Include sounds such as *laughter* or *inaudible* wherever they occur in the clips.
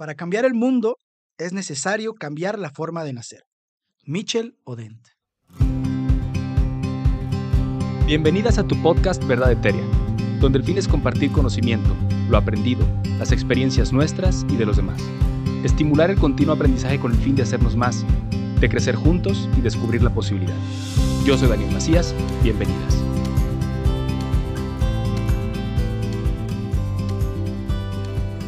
Para cambiar el mundo es necesario cambiar la forma de nacer. Michel Odent. Bienvenidas a tu podcast Verdad Etérea, donde el fin es compartir conocimiento, lo aprendido, las experiencias nuestras y de los demás. Estimular el continuo aprendizaje con el fin de hacernos más, de crecer juntos y descubrir la posibilidad. Yo soy Daniel Macías, bienvenidas.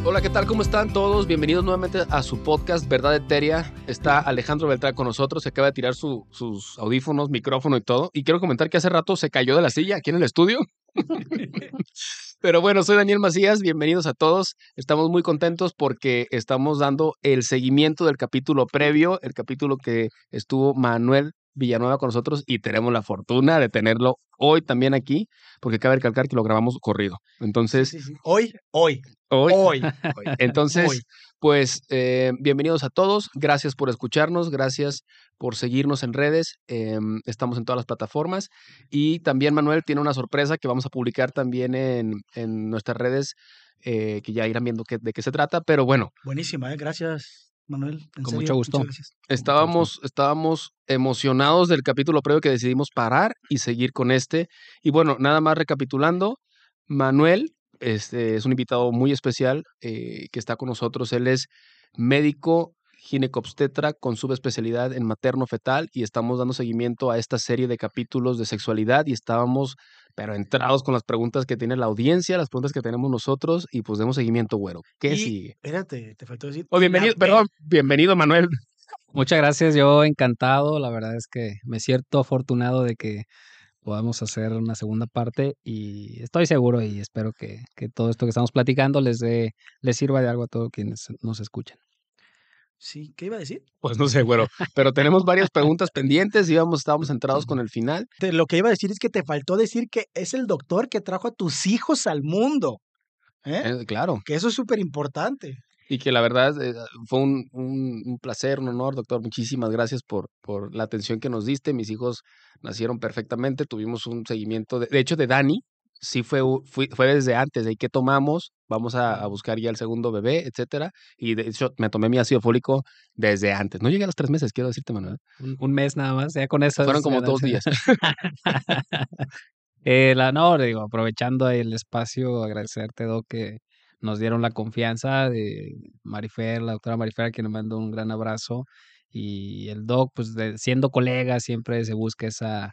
Hola, ¿qué tal? ¿Cómo están todos? Bienvenidos nuevamente a su podcast Verdad Etérea. Está Alejandro Beltrán con nosotros, se acaba de tirar su- sus audífonos, micrófono y todo. Y quiero comentar que hace rato se cayó de la silla aquí en el estudio. *laughs* Pero bueno, soy Daniel Macías, bienvenidos a todos. Estamos muy contentos porque estamos dando el seguimiento del capítulo previo, el capítulo que estuvo Manuel Villanueva con nosotros y tenemos la fortuna de tenerlo hoy también aquí, porque cabe recalcar que lo grabamos corrido. Entonces, Sí, sí. Hoy, hoy, hoy, hoy. *laughs* hoy. Entonces, Hoy. pues eh, bienvenidos a todos. Gracias por escucharnos. Gracias por seguirnos en redes. em, estamos en todas las plataformas. Y también Manuel tiene una sorpresa que vamos a publicar también en, en nuestras redes, eh, que ya irán viendo de qué se trata. Pero bueno, Buenísima, ¿eh? Gracias, Manuel. En Con serio, mucho gusto. estábamos, estábamos emocionados del capítulo previo que decidimos parar y seguir con este. Y bueno, nada más recapitulando, Manuel este, es un invitado muy especial eh, que está con nosotros. Él es médico ginecobstetra con subespecialidad en materno fetal y estamos dando seguimiento a esta serie de capítulos de sexualidad y estábamos pero entrados con las preguntas que tiene la audiencia, las preguntas que tenemos nosotros y pues demos seguimiento, güero. ¿Qué Y- sigue? Espérate, te faltó decir. Oh, bienvenido, pe- perdón, *laughs* bienvenido Manuel. Muchas gracias, yo encantado, la verdad es que me siento afortunado de que podamos hacer una segunda parte y estoy seguro y espero que, que todo esto que estamos platicando les dé, les sirva de algo a todos quienes nos escuchan. Sí, ¿qué iba a decir? Pues no sé, güero, pero tenemos varias preguntas *laughs* pendientes, íbamos, estábamos centrados con el final. Te- lo que iba a decir es que te faltó decir que es el doctor que trajo a tus hijos al mundo. ¿eh? Eh, claro, Que eso es súper importante. y que la verdad eh, fue un, un- un placer, un honor, doctor. Muchísimas gracias por, por la atención que nos diste. Mis hijos nacieron perfectamente, tuvimos un seguimiento, de, de hecho, de Dani. Sí fue, fui- fue desde antes, de que tomamos, vamos a, a buscar ya el segundo bebé, etcétera. Y de hecho me tomé mi ácido fólico desde antes. No llegué a los tres meses, quiero decirte, Manuel. Un, un mes nada más, ya con eso. Fueron como dos días. *laughs* Eh, la, no, digo, aprovechando el espacio, agradecerte, Doc, que nos dieron la confianza de Marifer, la doctora Marifer, a quien le mando un gran abrazo. Y el Doc, pues de- siendo colega, siempre se busca esa,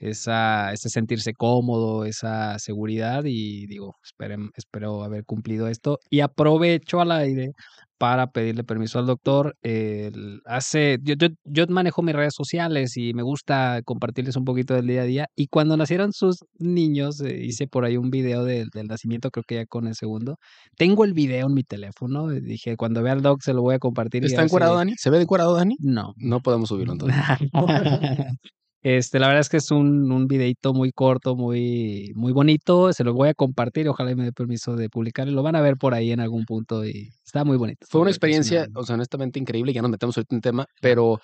esa, ese sentirse cómodo, esa seguridad. Y digo, esperen, espero haber cumplido esto. Y aprovecho al aire para pedirle permiso al doctor. el- hace, yo, yo, yo manejo mis redes sociales y me gusta compartirles un poquito del día a día. Y cuando nacieron sus niños, eh, hice por ahí un video del, del nacimiento, creo que ya con el segundo. Tengo el video en mi teléfono. y Dije, cuando vea al doc se lo voy a compartir. ¿Está si- encuerado Dani? ¿Se ve Dani? No. No podemos subirlo *laughs* entonces. *laughs* Este, la verdad es que es un, un videito muy corto, muy, muy bonito. Se lo voy a compartir. Ojalá y me dé permiso de publicarlo. Lo van a ver por ahí en algún punto y está muy bonito. Fue una experiencia, o sea, honestamente increíble, ya nos metemos ahorita en tema, pero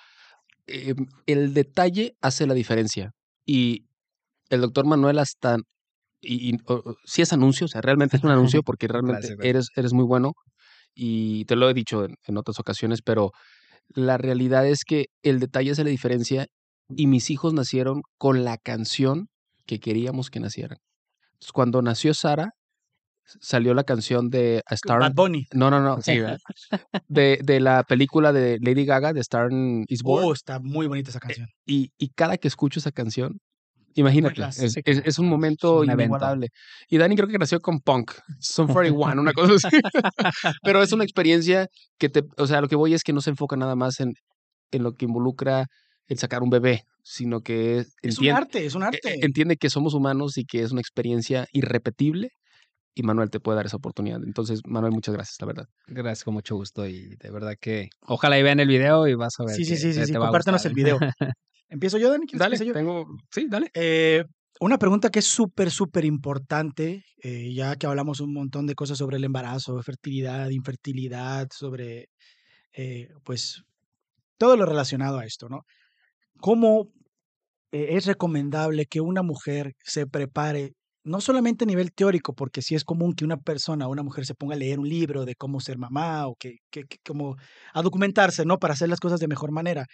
eh, el detalle hace la diferencia. Y el doctor Manuel hasta, y, y, o- sí es anuncio, o sea, realmente es un anuncio *laughs* porque realmente gracias. eres, eres muy bueno y te lo he dicho en, en otras ocasiones, pero la realidad es que el detalle hace la diferencia y mis hijos nacieron con la canción que queríamos que nacieran. Entonces, cuando nació Sara, salió la canción de A Star Bad Bunny. no, no, no, sí, de, de la película de Lady Gaga, de Star is Born. Oh, está muy bonita esa canción. Y, y cada que escucho esa canción, imagínate, es, es- es un momento inigualable. Y Dani creo que nació con punk, Son *laughs* 41, una cosa así. *laughs* Pero es una experiencia que te, o sea, lo que voy es que no se enfoca nada más en, en lo que involucra el sacar un bebé, sino que es- Es un arte, es un e- arte. entiende que somos humanos y que es una experiencia irrepetible. Y Manuel te puede dar esa oportunidad. Entonces, Manuel, muchas gracias, la verdad. Gracias, con mucho gusto. Y de verdad que ojalá y vean el video y vas a ver. Sí, sí, que sí, sí, sí. gustar, el video. *laughs* ¿Empiezo yo, Dani? ¿Quieres que Dale, yo? tengo. Sí, dale. Eh, una pregunta que es súper, súper importante, eh, ya que hablamos un montón de cosas sobre el embarazo, fertilidad, infertilidad, sobre, eh, pues, todo lo relacionado a esto, ¿no? ¿Cómo eh, es recomendable que una mujer se prepare no solamente a nivel teórico, porque sí es común que una persona, una mujer se ponga a leer un libro de cómo ser mamá o que, que, que como a documentarse, ¿no? Para hacer las cosas de mejor manera.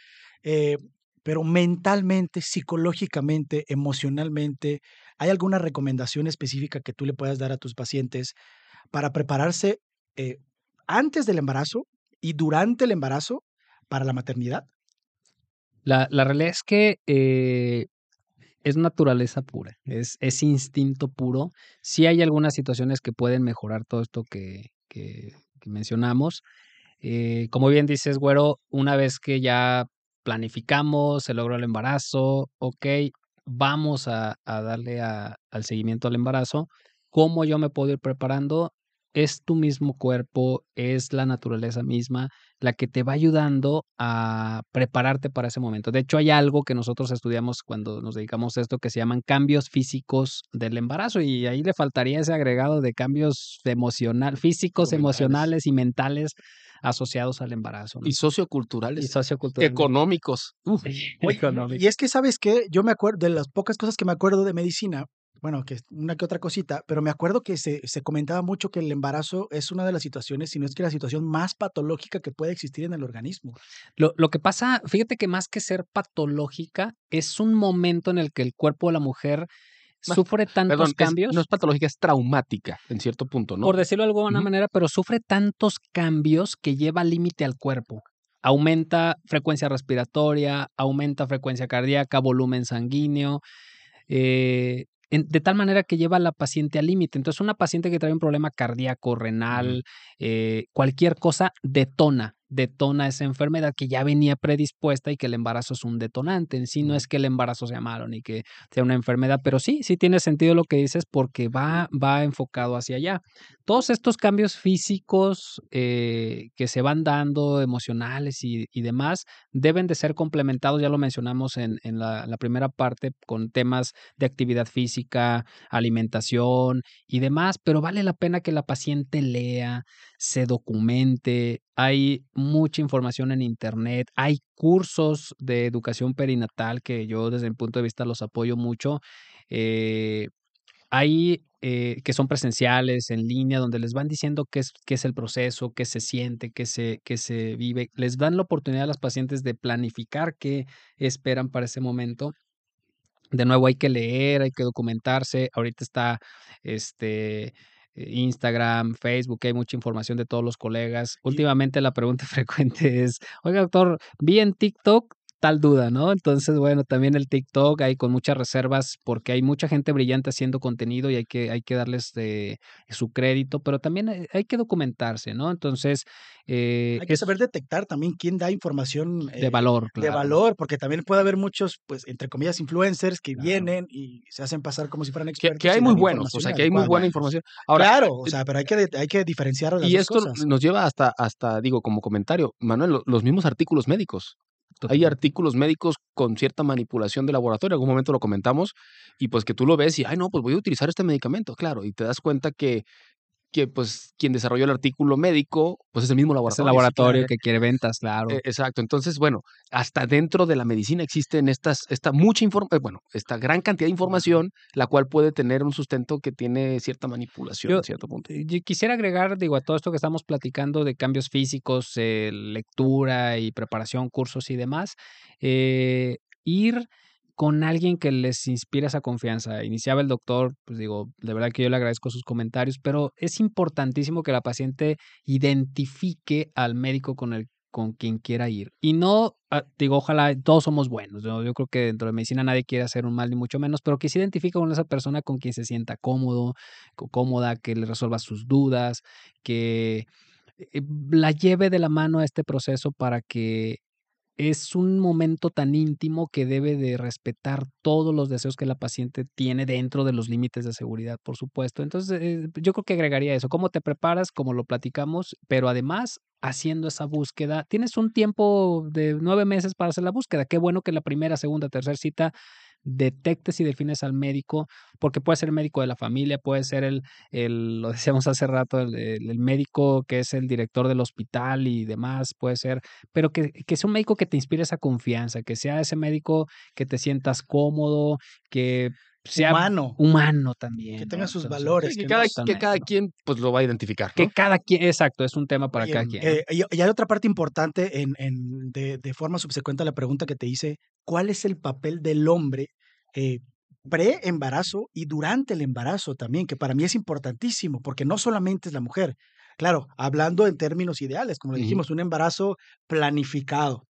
Eh, pero mentalmente, psicológicamente, emocionalmente, ¿hay alguna recomendación específica que tú le puedas dar a tus pacientes para prepararse eh, antes del embarazo y durante el embarazo para la maternidad? La, realidad es que eh, es naturaleza pura, es, instinto puro. Sí hay algunas situaciones que pueden mejorar todo esto que, mencionamos. Eh, como bien dices, güero, una vez que ya planificamos, se logró el embarazo, ok, vamos a, darle al seguimiento al embarazo. ¿Cómo yo me puedo ir preparando? Es tu mismo cuerpo, es la naturaleza misma la que te va ayudando a prepararte para ese momento. De hecho, hay algo que nosotros estudiamos cuando nos dedicamos a esto que se llaman cambios físicos del embarazo y ahí le faltaría ese agregado de cambios emocional, físicos, emocionales y mentales asociados al embarazo. ¿no? Y socioculturales. Y sociocultural. económicos. Uf, Oye, económico. Y es que, ¿sabes qué? Yo me acuerdo de las pocas cosas que me acuerdo de medicina, bueno, que es una que otra cosita, pero me acuerdo que se, se comentaba mucho que el embarazo es una de las situaciones, si no es que la situación más patológica que puede existir en el organismo. Lo, lo que pasa, fíjate que más que ser patológica, es un momento en el que el cuerpo de la mujer Más- sufre tantos Perdón, es- cambios. no es patológica, es traumática en cierto punto, ¿no? por decirlo de alguna manera, pero sufre tantos cambios que lleva límite al cuerpo. Aumenta frecuencia respiratoria, aumenta frecuencia cardíaca, volumen sanguíneo, eh, en- de tal manera que lleva a la paciente al límite. Entonces, una paciente que trae un problema cardíaco, renal, eh, cualquier cosa, detona, detona esa enfermedad que ya venía predispuesta y que el embarazo es un detonante. En sí no es que el embarazo sea malo ni que sea una enfermedad, pero sí, sí tiene sentido lo que dices porque va, va enfocado hacia allá. Todos estos cambios físicos eh, que se van dando, emocionales y, demás, deben de ser complementados, ya lo mencionamos en, la primera parte, con temas de actividad física, alimentación y demás, pero vale la pena que la paciente lea, se documente. Hay mucha información en internet, hay cursos de educación perinatal que yo desde mi punto de vista los apoyo mucho. Eh, hay eh, que son presenciales, en línea, donde les van diciendo qué es, qué es el proceso, qué se siente, qué se, qué se vive. Les dan la oportunidad a las pacientes de planificar qué esperan para ese momento. De nuevo, hay que leer, hay que documentarse. Ahorita está este eh, Instagram, Facebook, hay mucha información de todos los colegas. Últimamente la pregunta *laughs* frecuente es, oiga, doctor, vi en TikTok tal duda, ¿no? Entonces, bueno, también el TikTok hay con muchas reservas porque hay mucha gente brillante haciendo contenido y hay que, hay que darles eh, su crédito, pero también hay, hay que documentarse, ¿no? Entonces, eh, Hay que es saber detectar también quién da información de eh, valor, de claro. valor, porque también puede haber muchos, pues, entre comillas, influencers que Claro. vienen y se hacen pasar como si fueran expertos. que hay muy buenos, o sea, que hay muy buena información. Ahora, claro, o eh, sea, pero hay que, hay que diferenciar las y dos esto cosas. nos lleva hasta, hasta, digo, como comentario, Manuel, lo- los mismos artículos médicos. Hay artículos médicos con cierta manipulación de laboratorio, en algún momento lo comentamos, y pues que tú lo ves y, ay, no, pues voy a utilizar este medicamento, claro, y te das cuenta que, que pues quien desarrolló el artículo médico, pues es el mismo Es el laboratorio. laboratorio claro. que quiere ventas, claro. Eh, exacto, entonces, bueno, hasta dentro de la medicina existen estas, esta mucha información, bueno, esta gran cantidad de información, la cual puede tener un sustento que tiene cierta manipulación Yo- en cierto punto. Eh, Yo quisiera agregar, digo, a todo esto que estamos platicando de cambios físicos, eh, lectura y preparación, cursos y demás, eh, ir con alguien que les inspire esa confianza. Iniciaba el doctor, pues digo, de verdad que yo le agradezco sus comentarios, pero es importantísimo que la paciente identifique al médico con el con quien quiera ir. Y no, ah, digo, ojalá todos somos buenos. ¿no? Yo creo que dentro de medicina nadie quiere hacer un mal, ni mucho menos, pero que se identifique con esa persona con quien se sienta cómodo, cómoda, que le resuelva sus dudas, que eh, la lleve de la mano a este proceso para que es un momento tan íntimo que debe de respetar todos los deseos que la paciente tiene dentro de los límites de seguridad, por supuesto. Entonces, eh, yo creo que agregaría eso, cómo te preparas, como lo platicamos, pero además haciendo esa búsqueda. Tienes un tiempo de nueve meses para hacer la búsqueda. Qué bueno que la primera, segunda, tercera cita detectes y defines al médico, porque puede ser el médico de la familia, puede ser el, el lo decíamos hace rato, el, el- médico que es el director del hospital y demás, puede ser, pero que, que sea un médico que te inspire esa confianza, que sea ese médico que te sientas cómodo, que sea Humano. humano también. Que ¿no? tenga sus Entonces, valores. Sí, que, que cada, no- que cada quien pues lo va a identificar. Que cada quien, exacto, es un tema para Oye, cada quien. eh, y, y hay otra parte importante en, en- de, de forma subsecuente a la pregunta que te hice, ¿cuál es el papel del hombre eh, pre-embarazo y durante el embarazo también? Que para mí es importantísimo, porque no solamente es la mujer. Claro, hablando en términos ideales, como le Ujú. dijimos, un embarazo planificado.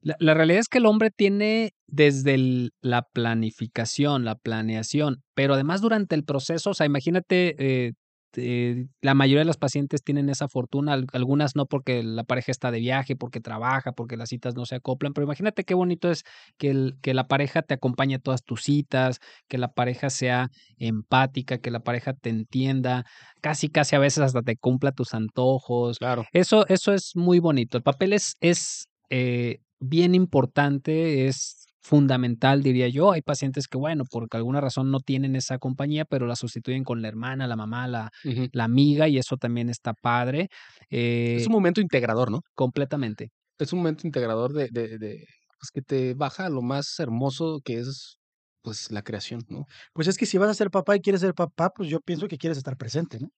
La, la realidad es que el hombre tiene desde el- la planificación, la planeación, pero además durante el proceso, o sea, imagínate, eh, eh, la mayoría de las pacientes tienen esa fortuna, al- algunas no porque la pareja está de viaje, porque trabaja, porque las citas no se acoplan, pero imagínate qué bonito es que, el- que la pareja te acompañe a todas tus citas, que la pareja sea empática, que la pareja te entienda, casi, casi a veces hasta te cumpla tus antojos, Claro. eso, eso es muy bonito. El papel es, es eh, bien importante, es fundamental, diría yo. Hay pacientes que, bueno, por alguna razón no tienen esa compañía, pero la sustituyen con la hermana, la mamá, la, la amiga, y eso también está padre. eh, Es un momento integrador, ¿no? completamente. Es un momento integrador de, de, de, pues que te baja a lo más hermoso que es pues la creación, ¿no? Pues es que si vas a ser papá y quieres ser papá, pues yo pienso que quieres estar presente, ¿no?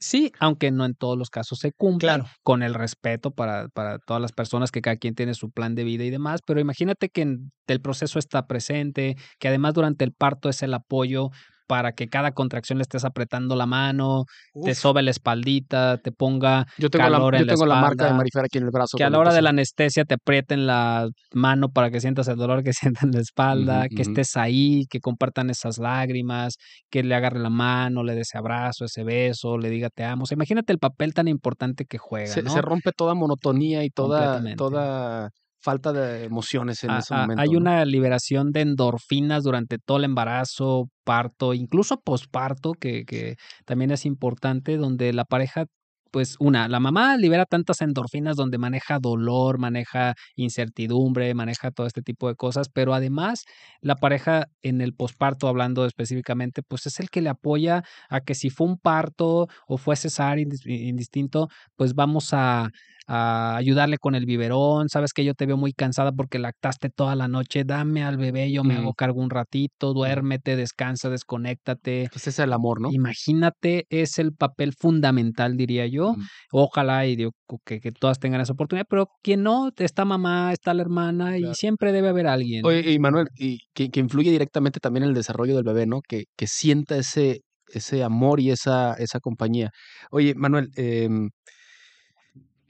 Sí, aunque no en todos los casos se cumple, Claro. con el respeto para, para todas las personas, que cada quien tiene su plan de vida y demás, pero imagínate que en- el proceso está presente, que además durante el parto es el apoyo para que cada contracción le estés apretando la mano, te sobe la espaldita, te ponga Yo tengo, la, calor en yo la tengo la marca de espalda, Marifer aquí en el brazo. que a la hora de la anestesia te aprieten la mano para que sientas el dolor que *laughs* sientas en la espalda, que estés ahí, que compartan esas lágrimas, que le agarre la mano, le dé ese abrazo, ese beso, le diga te amo. O sea, imagínate el papel tan importante que juega, se, ¿no? se rompe toda monotonía y toda, toda falta de emociones en A- ese a- momento. hay ¿no? una liberación de endorfinas durante todo el embarazo, parto, incluso posparto, que, que también es importante, donde la pareja, pues una, la mamá libera tantas endorfinas donde maneja dolor, maneja incertidumbre, maneja todo este tipo de cosas, pero además la pareja en el posparto, hablando específicamente, pues es el que le apoya a que si fue un parto o fue cesárea indis- indistinto, pues vamos a, a ayudarle con el biberón, sabes que yo te veo muy cansada porque lactaste toda la noche, dame al bebé, yo me Ujú. hago cargo un ratito, duérmete, descansa, desconéctate. Pues ese es el amor, ¿no? Imagínate, es el papel fundamental, diría yo. Ujú. Ojalá y digo, que, que todas tengan esa oportunidad, pero quien no, está mamá, está la hermana y siempre debe haber alguien. Oye, y Manuel, y que, que influye directamente también en el desarrollo del bebé, ¿no? Que, que sienta ese, ese amor y esa, esa compañía. Oye, Manuel, em,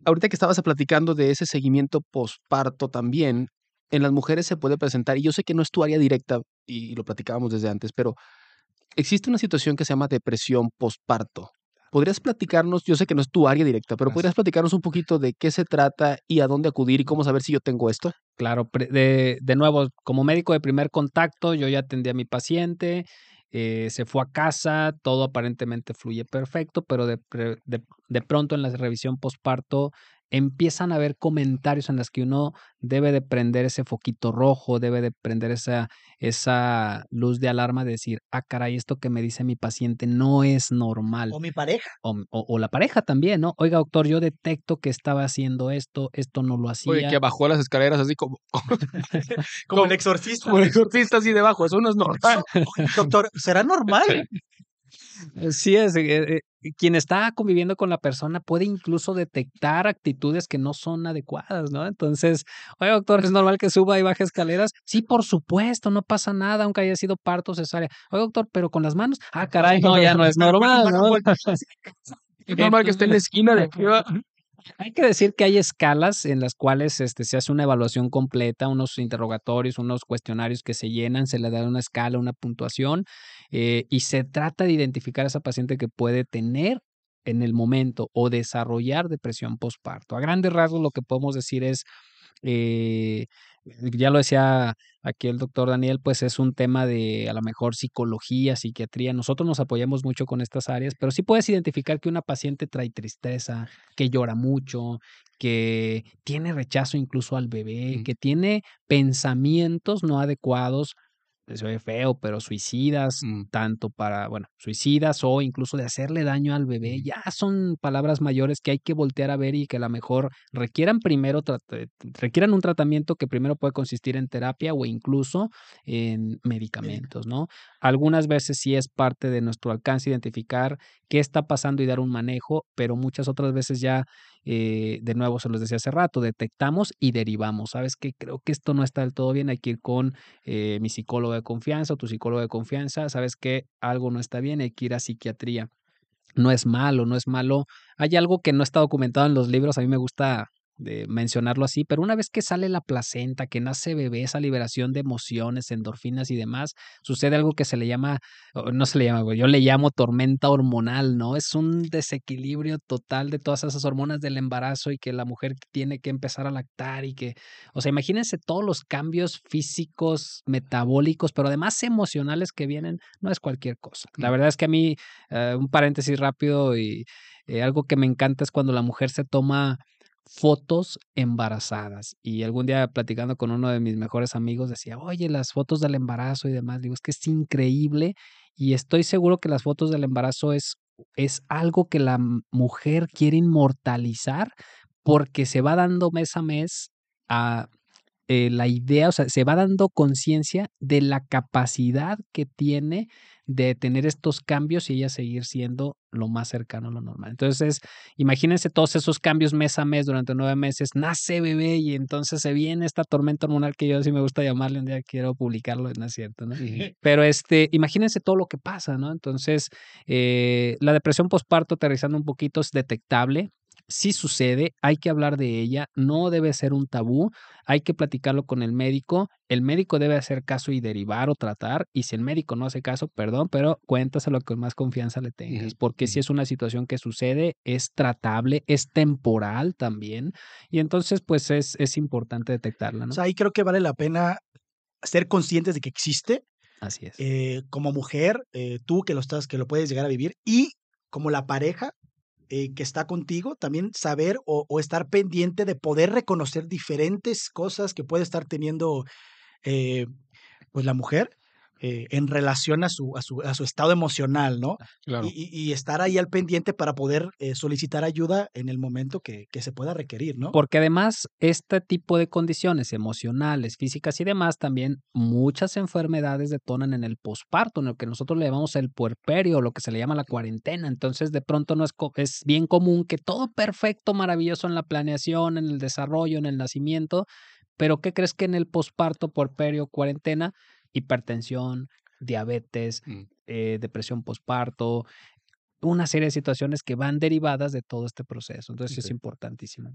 ahorita que estabas platicando de ese seguimiento posparto también, en las mujeres se puede presentar, y yo sé que no es tu área directa, y lo platicábamos desde antes, pero existe una situación que se llama depresión posparto. ¿Podrías platicarnos, yo sé que no es tu área directa, pero podrías platicarnos un poquito de qué se trata y a dónde acudir y cómo saber si yo tengo esto? Claro, de, de nuevo, como médico de primer contacto, yo ya atendí a mi paciente, eh, se fue a casa, todo aparentemente fluye perfecto, pero de, de, de pronto en la revisión posparto empiezan a haber comentarios en los que uno debe de prender ese foquito rojo, debe de prender esa, esa luz de alarma de decir, ah, caray, esto que me dice mi paciente no es normal o mi pareja. o, o- o la pareja también, ¿no? Oiga, doctor, yo detecto que estaba haciendo esto, esto no lo hacía. Oye, que bajó las escaleras así como, *laughs* Como el Como- exorcista. como el exorcista así debajo, eso no es normal. Doctor, ¿será normal? *laughs* Sí, es, eh, eh, quien está conviviendo con la persona puede incluso detectar actitudes que no son adecuadas, ¿no? Entonces, oye, doctor, ¿es normal que suba y baje escaleras? Sí, por supuesto, no pasa nada, aunque haya sido parto cesárea. Oye, doctor, pero con las manos, ah, *laughs* caray, no, ya no es *laughs* normal, ¿no? *laughs* Es normal que esté en la esquina de va. Hay que decir que hay escalas en las cuales este, se hace una evaluación completa, unos interrogatorios, unos cuestionarios que se llenan, se le da una escala, una puntuación, eh, y se trata de identificar a esa paciente que puede tener en el momento o desarrollar depresión postparto. A grandes rasgos lo que podemos decir es, eh, ya lo decía aquí el doctor Daniel, pues es un tema de a lo mejor psicología, psiquiatría. Nosotros nos apoyamos mucho con estas áreas, pero sí puedes identificar que una paciente trae tristeza, que llora mucho, que tiene rechazo incluso al bebé, que tiene pensamientos no adecuados se oye feo, pero suicidas, Mm. tanto para, bueno, suicidas o incluso de hacerle daño al bebé, ya son palabras mayores que hay que voltear a ver y que a lo mejor requieran primero, eh, requieran un tratamiento que primero puede consistir en terapia o incluso en medicamentos, ¿no? Algunas veces sí es parte de nuestro alcance identificar qué está pasando y dar un manejo, pero muchas otras veces ya, eh, de nuevo, se los decía hace rato, detectamos y derivamos. ¿Sabes qué? Creo que esto no está del todo bien, hay que ir con eh, mi psicólogo de confianza o tu psicólogo de confianza. ¿Sabes qué? Algo no está bien, hay que ir a psiquiatría. No es malo, no es malo. Hay algo que no está documentado en los libros, a mí me gusta de mencionarlo así, pero una vez que sale la placenta, que nace bebé, esa liberación de emociones, endorfinas y demás, sucede algo que se le llama, no se le llama, yo le llamo tormenta hormonal, ¿no? Es un desequilibrio total de todas esas hormonas del embarazo y que la mujer tiene que empezar a lactar y que, o sea, imagínense todos los cambios físicos, metabólicos, pero además emocionales que vienen, no es cualquier cosa. La verdad es que a mí, eh, un paréntesis rápido y eh, algo que me encanta es cuando la mujer se toma fotos embarazadas. Y algún día platicando con uno de mis mejores amigos decía, oye, las fotos del embarazo y demás, digo, es que es increíble y estoy seguro que las fotos del embarazo es, es algo que la mujer quiere inmortalizar porque se va dando mes a mes a eh, la idea, o sea, se va dando conciencia de la capacidad que tiene de tener estos cambios y ella seguir siendo lo más cercano a lo normal. Entonces, imagínense todos esos cambios mes a mes durante nueve meses, nace bebé y entonces se viene esta tormenta hormonal que yo sí me gusta llamarle, un día quiero publicarlo, no es cierto, ¿no? *laughs* Pero este, imagínense todo lo que pasa, ¿no? Entonces, eh, la depresión postparto, aterrizando un poquito, es detectable. Sí sucede, hay que hablar de ella, no debe ser un tabú, hay que platicarlo con el médico, el médico debe hacer caso y derivar o tratar, y si el médico no hace caso, perdón, pero cuéntaselo con más confianza le tengas, porque si es una situación que sucede, es tratable, es temporal también, y entonces pues es, es importante detectarla, O ¿no? sea, ahí creo que vale la pena ser conscientes de que existe Así es. eh, como mujer, eh, tú que lo estás, que lo puedes llegar a vivir, y como la pareja eh, que está contigo, también saber o, estar pendiente de poder reconocer diferentes cosas que puede estar teniendo eh, pues la mujer eh, en relación a su, a, su, a su estado emocional, ¿no? Claro. Y, estar ahí al pendiente para poder eh, solicitar ayuda en el momento que, que se pueda requerir, ¿no? Porque además, este tipo de condiciones emocionales, físicas y demás, también muchas enfermedades detonan en el posparto, en lo que nosotros le llamamos el puerperio, lo que se le llama la cuarentena. Entonces, de pronto no es, co- es bien común que todo perfecto, maravilloso en la planeación, en el desarrollo, en el nacimiento, pero ¿qué crees que en el posparto, puerperio, cuarentena? Hipertensión, diabetes, Mm. eh, depresión posparto, una serie de situaciones que van derivadas de todo este proceso. Entonces, es importantísimo.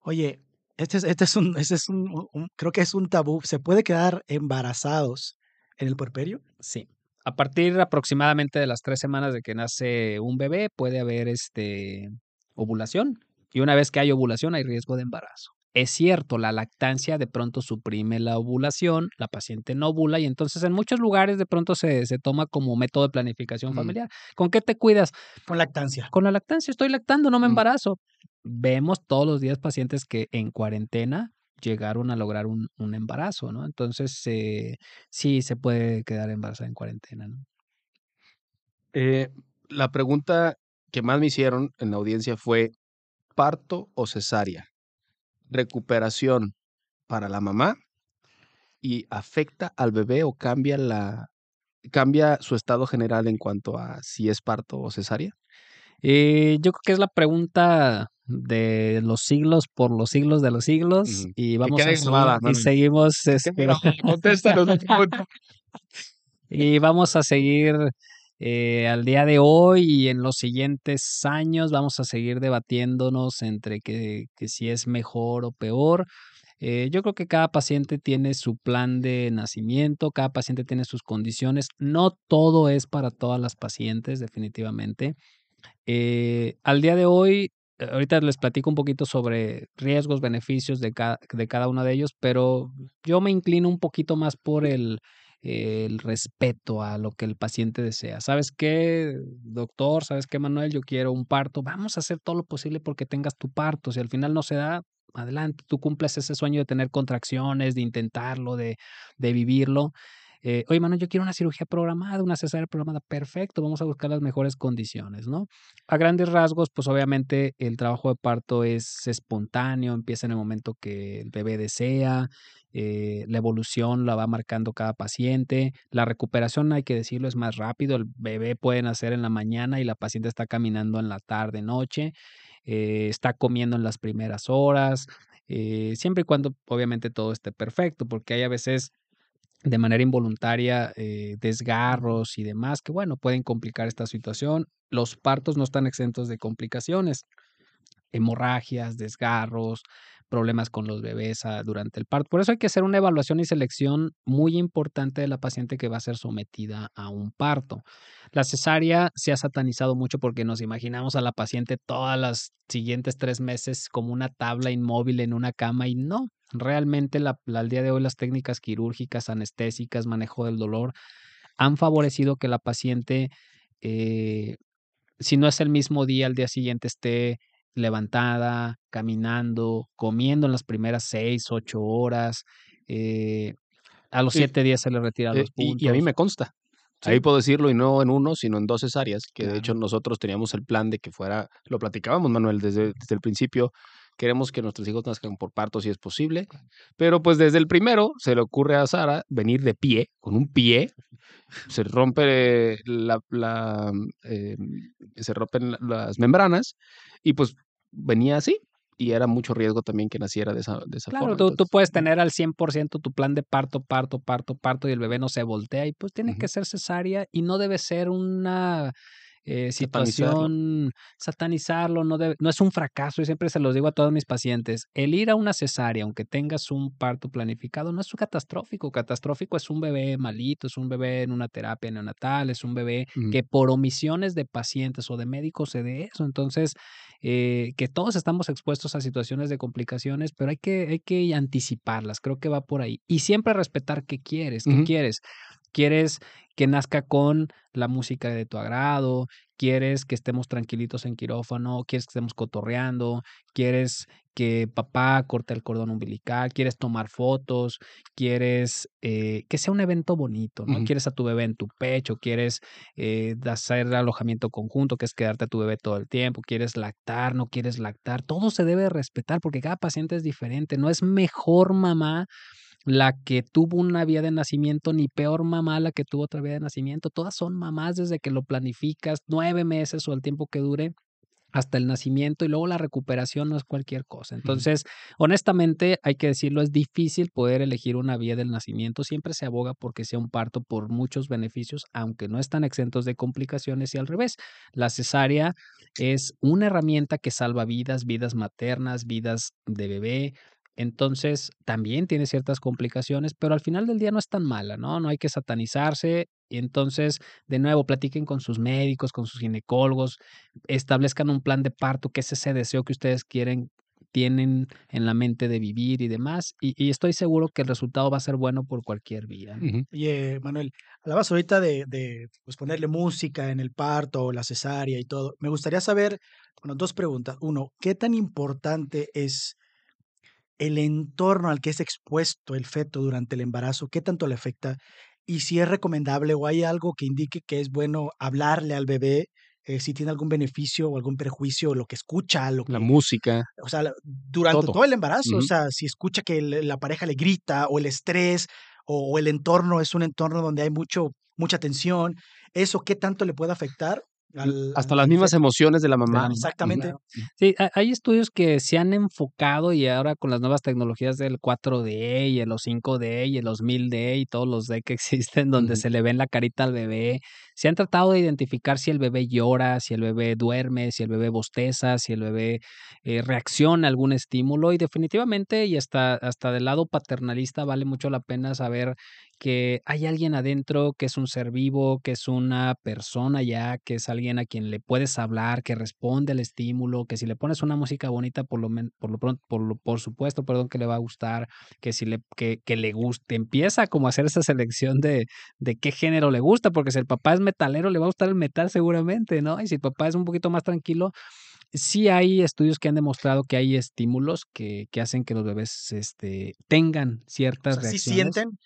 Oye, este es, este es un, este es un- creo que es un tabú. ¿Se puede quedar embarazados en el puerperio? Sí. A partir aproximadamente de las tres semanas de que nace un bebé, puede haber este ovulación. Y una vez que hay ovulación, hay riesgo de embarazo. Es cierto, la lactancia de pronto suprime la ovulación, la paciente no ovula y entonces en muchos lugares de pronto se, se toma como método de planificación Mm. familiar. ¿Con qué te cuidas? Con lactancia. Con la lactancia, estoy lactando, no me Mm. embarazo. Vemos todos los días pacientes que en cuarentena llegaron a lograr un, un embarazo, ¿no? Entonces, eh, sí se puede quedar embarazada en cuarentena, ¿no? Eh, la pregunta que más me hicieron en la audiencia fue: ¿parto o cesárea? ¿Recuperación para la mamá? ¿Y afecta al bebé o cambia la cambia su estado general en cuanto a si es parto o cesárea? Eh, yo creo que es la pregunta de los siglos por los siglos de los siglos *laughs* y vamos a seguir, grabada, y seguimos este. Contéstanos y vamos a seguir eh, al día de hoy y en los siguientes años vamos a seguir debatiéndonos entre que, que si es mejor o peor. Eh, yo creo que cada paciente tiene su plan de nacimiento, cada paciente tiene sus condiciones. No todo es para todas las pacientes, definitivamente. Eh, al día de hoy, ahorita les platico un poquito sobre riesgos, beneficios de de cada uno de ellos, pero yo me inclino un poquito más por el, el respeto a lo que el paciente desea. ¿Sabes qué, doctor? ¿Sabes qué, Manuel? Yo quiero un parto. Vamos a hacer todo lo posible porque tengas tu parto. Si al final no se da, adelante, tú cumples ese sueño de tener contracciones, de intentarlo, de, de vivirlo. eh, oye, mano, yo quiero una cirugía programada, una cesárea programada, perfecto, vamos a buscar las mejores condiciones, ¿no? A grandes rasgos, pues obviamente el trabajo de parto es espontáneo, empieza en el momento que el bebé desea, eh, la evolución la va marcando cada paciente, la recuperación, hay que decirlo, es más rápido, el bebé puede nacer en la mañana y la paciente está caminando en la tarde, noche, eh, está comiendo en las primeras horas, eh, siempre y cuando obviamente todo esté perfecto, porque hay a veces de manera involuntaria desgarros y demás que bueno, pueden complicar esta situación. Los partos no están exentos de complicaciones, hemorragias, desgarros, problemas con los bebés ah, durante el parto. Por eso hay que hacer una evaluación y selección muy importante de la paciente que va a ser sometida a un parto. La cesárea se ha satanizado mucho porque nos imaginamos a la paciente todas las siguientes tres meses como una tabla inmóvil en una cama y no, realmente la, al día de hoy las técnicas quirúrgicas, anestésicas, manejo del dolor han favorecido que la paciente, eh, si no es el mismo día, al día siguiente esté levantada, caminando, comiendo en las primeras seis, ocho horas. Eh, a los siete días se le retira eh, los puntos. Y, a mí me consta. Ahí puedo decirlo, y no en uno, sino en dos cesáreas, que de hecho nosotros teníamos el plan de que fuera, lo platicábamos, Manuel, desde, desde el principio, queremos que nuestros hijos nazcan por parto si es posible, pero pues desde el primero se le ocurre a Sara venir de pie, con un pie, se rompe la, la eh, se rompen las membranas y pues venía así. Y era mucho riesgo también que naciera de esa, de esa claro, forma. Tú, tú puedes tener al 100% tu plan de parto, parto, parto, parto y el bebé no se voltea y pues tiene que ser cesárea y no debe ser una eh, situación, satanizarlo, no, debe, no es un fracaso, y siempre se los digo a todos mis pacientes, el ir a una cesárea, aunque tengas un parto planificado, no es un catastrófico, catastrófico es un bebé malito, es un bebé en una terapia neonatal, es un bebé que por omisiones de pacientes o de médicos se dé eso, entonces, eh, que todos estamos expuestos a situaciones de complicaciones, pero hay que, hay que anticiparlas, creo que va por ahí, y siempre respetar qué quieres, qué quieres, quieres que nazca con la música de tu agrado, quieres que estemos tranquilitos en quirófano, quieres que estemos cotorreando, quieres que papá corte el cordón umbilical, quieres tomar fotos, quieres eh, que sea un evento bonito, ¿no? Quieres a tu bebé en tu pecho, quieres eh, hacer alojamiento conjunto, que es quedarte a tu bebé todo el tiempo, quieres lactar, no quieres lactar, todo se debe respetar porque cada paciente es diferente, no es mejor mamá la que tuvo una vía de nacimiento, ni peor mamá la que tuvo otra vía de nacimiento. Todas son mamás desde que lo planificas, nueve meses o el tiempo que dure hasta el nacimiento y luego la recuperación no es cualquier cosa. Entonces, honestamente, hay que decirlo, es difícil poder elegir una vía del nacimiento. Siempre se aboga porque sea un parto por muchos beneficios, aunque no están exentos de complicaciones y al revés. La cesárea es una herramienta que salva vidas, vidas maternas, vidas de bebé, entonces, también tiene ciertas complicaciones, pero al final del día no es tan mala, ¿no? No hay que satanizarse. Y entonces, de nuevo, platiquen con sus médicos, con sus ginecólogos, establezcan un plan de parto, que es ese deseo que ustedes quieren, tienen en la mente de vivir y demás. Y, estoy seguro que el resultado va a ser bueno por cualquier vía. Oye, Manuel, hablabas ahorita de, de pues, ponerle música en el parto, la cesárea y todo. Me gustaría saber, bueno, dos preguntas. Uno, ¿qué tan importante es el entorno al que es expuesto el feto durante el embarazo, qué tanto le afecta y si es recomendable o hay algo que indique que es bueno hablarle al bebé, eh, si tiene algún beneficio o algún prejuicio, lo que escucha, lo que, la música. O sea, durante todo, el embarazo, o sea, si escucha que la pareja le grita o el estrés o, el entorno es un entorno donde hay mucho, mucha tensión, eso qué tanto le puede afectar hasta las mismas emociones de la mamá. Exactamente. Sí, hay estudios que se han enfocado y ahora con las nuevas tecnologías del 4D y los 5D y los 1000D y todos los D que *laughs* existen donde se le ven la carita al bebé, se han tratado de identificar si el bebé llora, si el bebé duerme, si el bebé bosteza, si el bebé eh, reacciona a algún estímulo y definitivamente y hasta, hasta del lado paternalista vale mucho la pena saber que hay alguien adentro que es un ser vivo, que es una persona ya, que es alguien a quien le puedes hablar, que responde al estímulo, que si le pones una música bonita, por lo, por lo pronto, por, lo, por supuesto, perdón, que le va a gustar, que si le, que, que le guste, empieza como a hacer esa selección de, de qué género le gusta, porque si el papá es metalero, le va a gustar el metal seguramente, ¿no? Y si el papá es un poquito más tranquilo, sí hay estudios que han demostrado que hay estímulos que, que hacen que los bebés este, tengan ciertas reacciones. sienten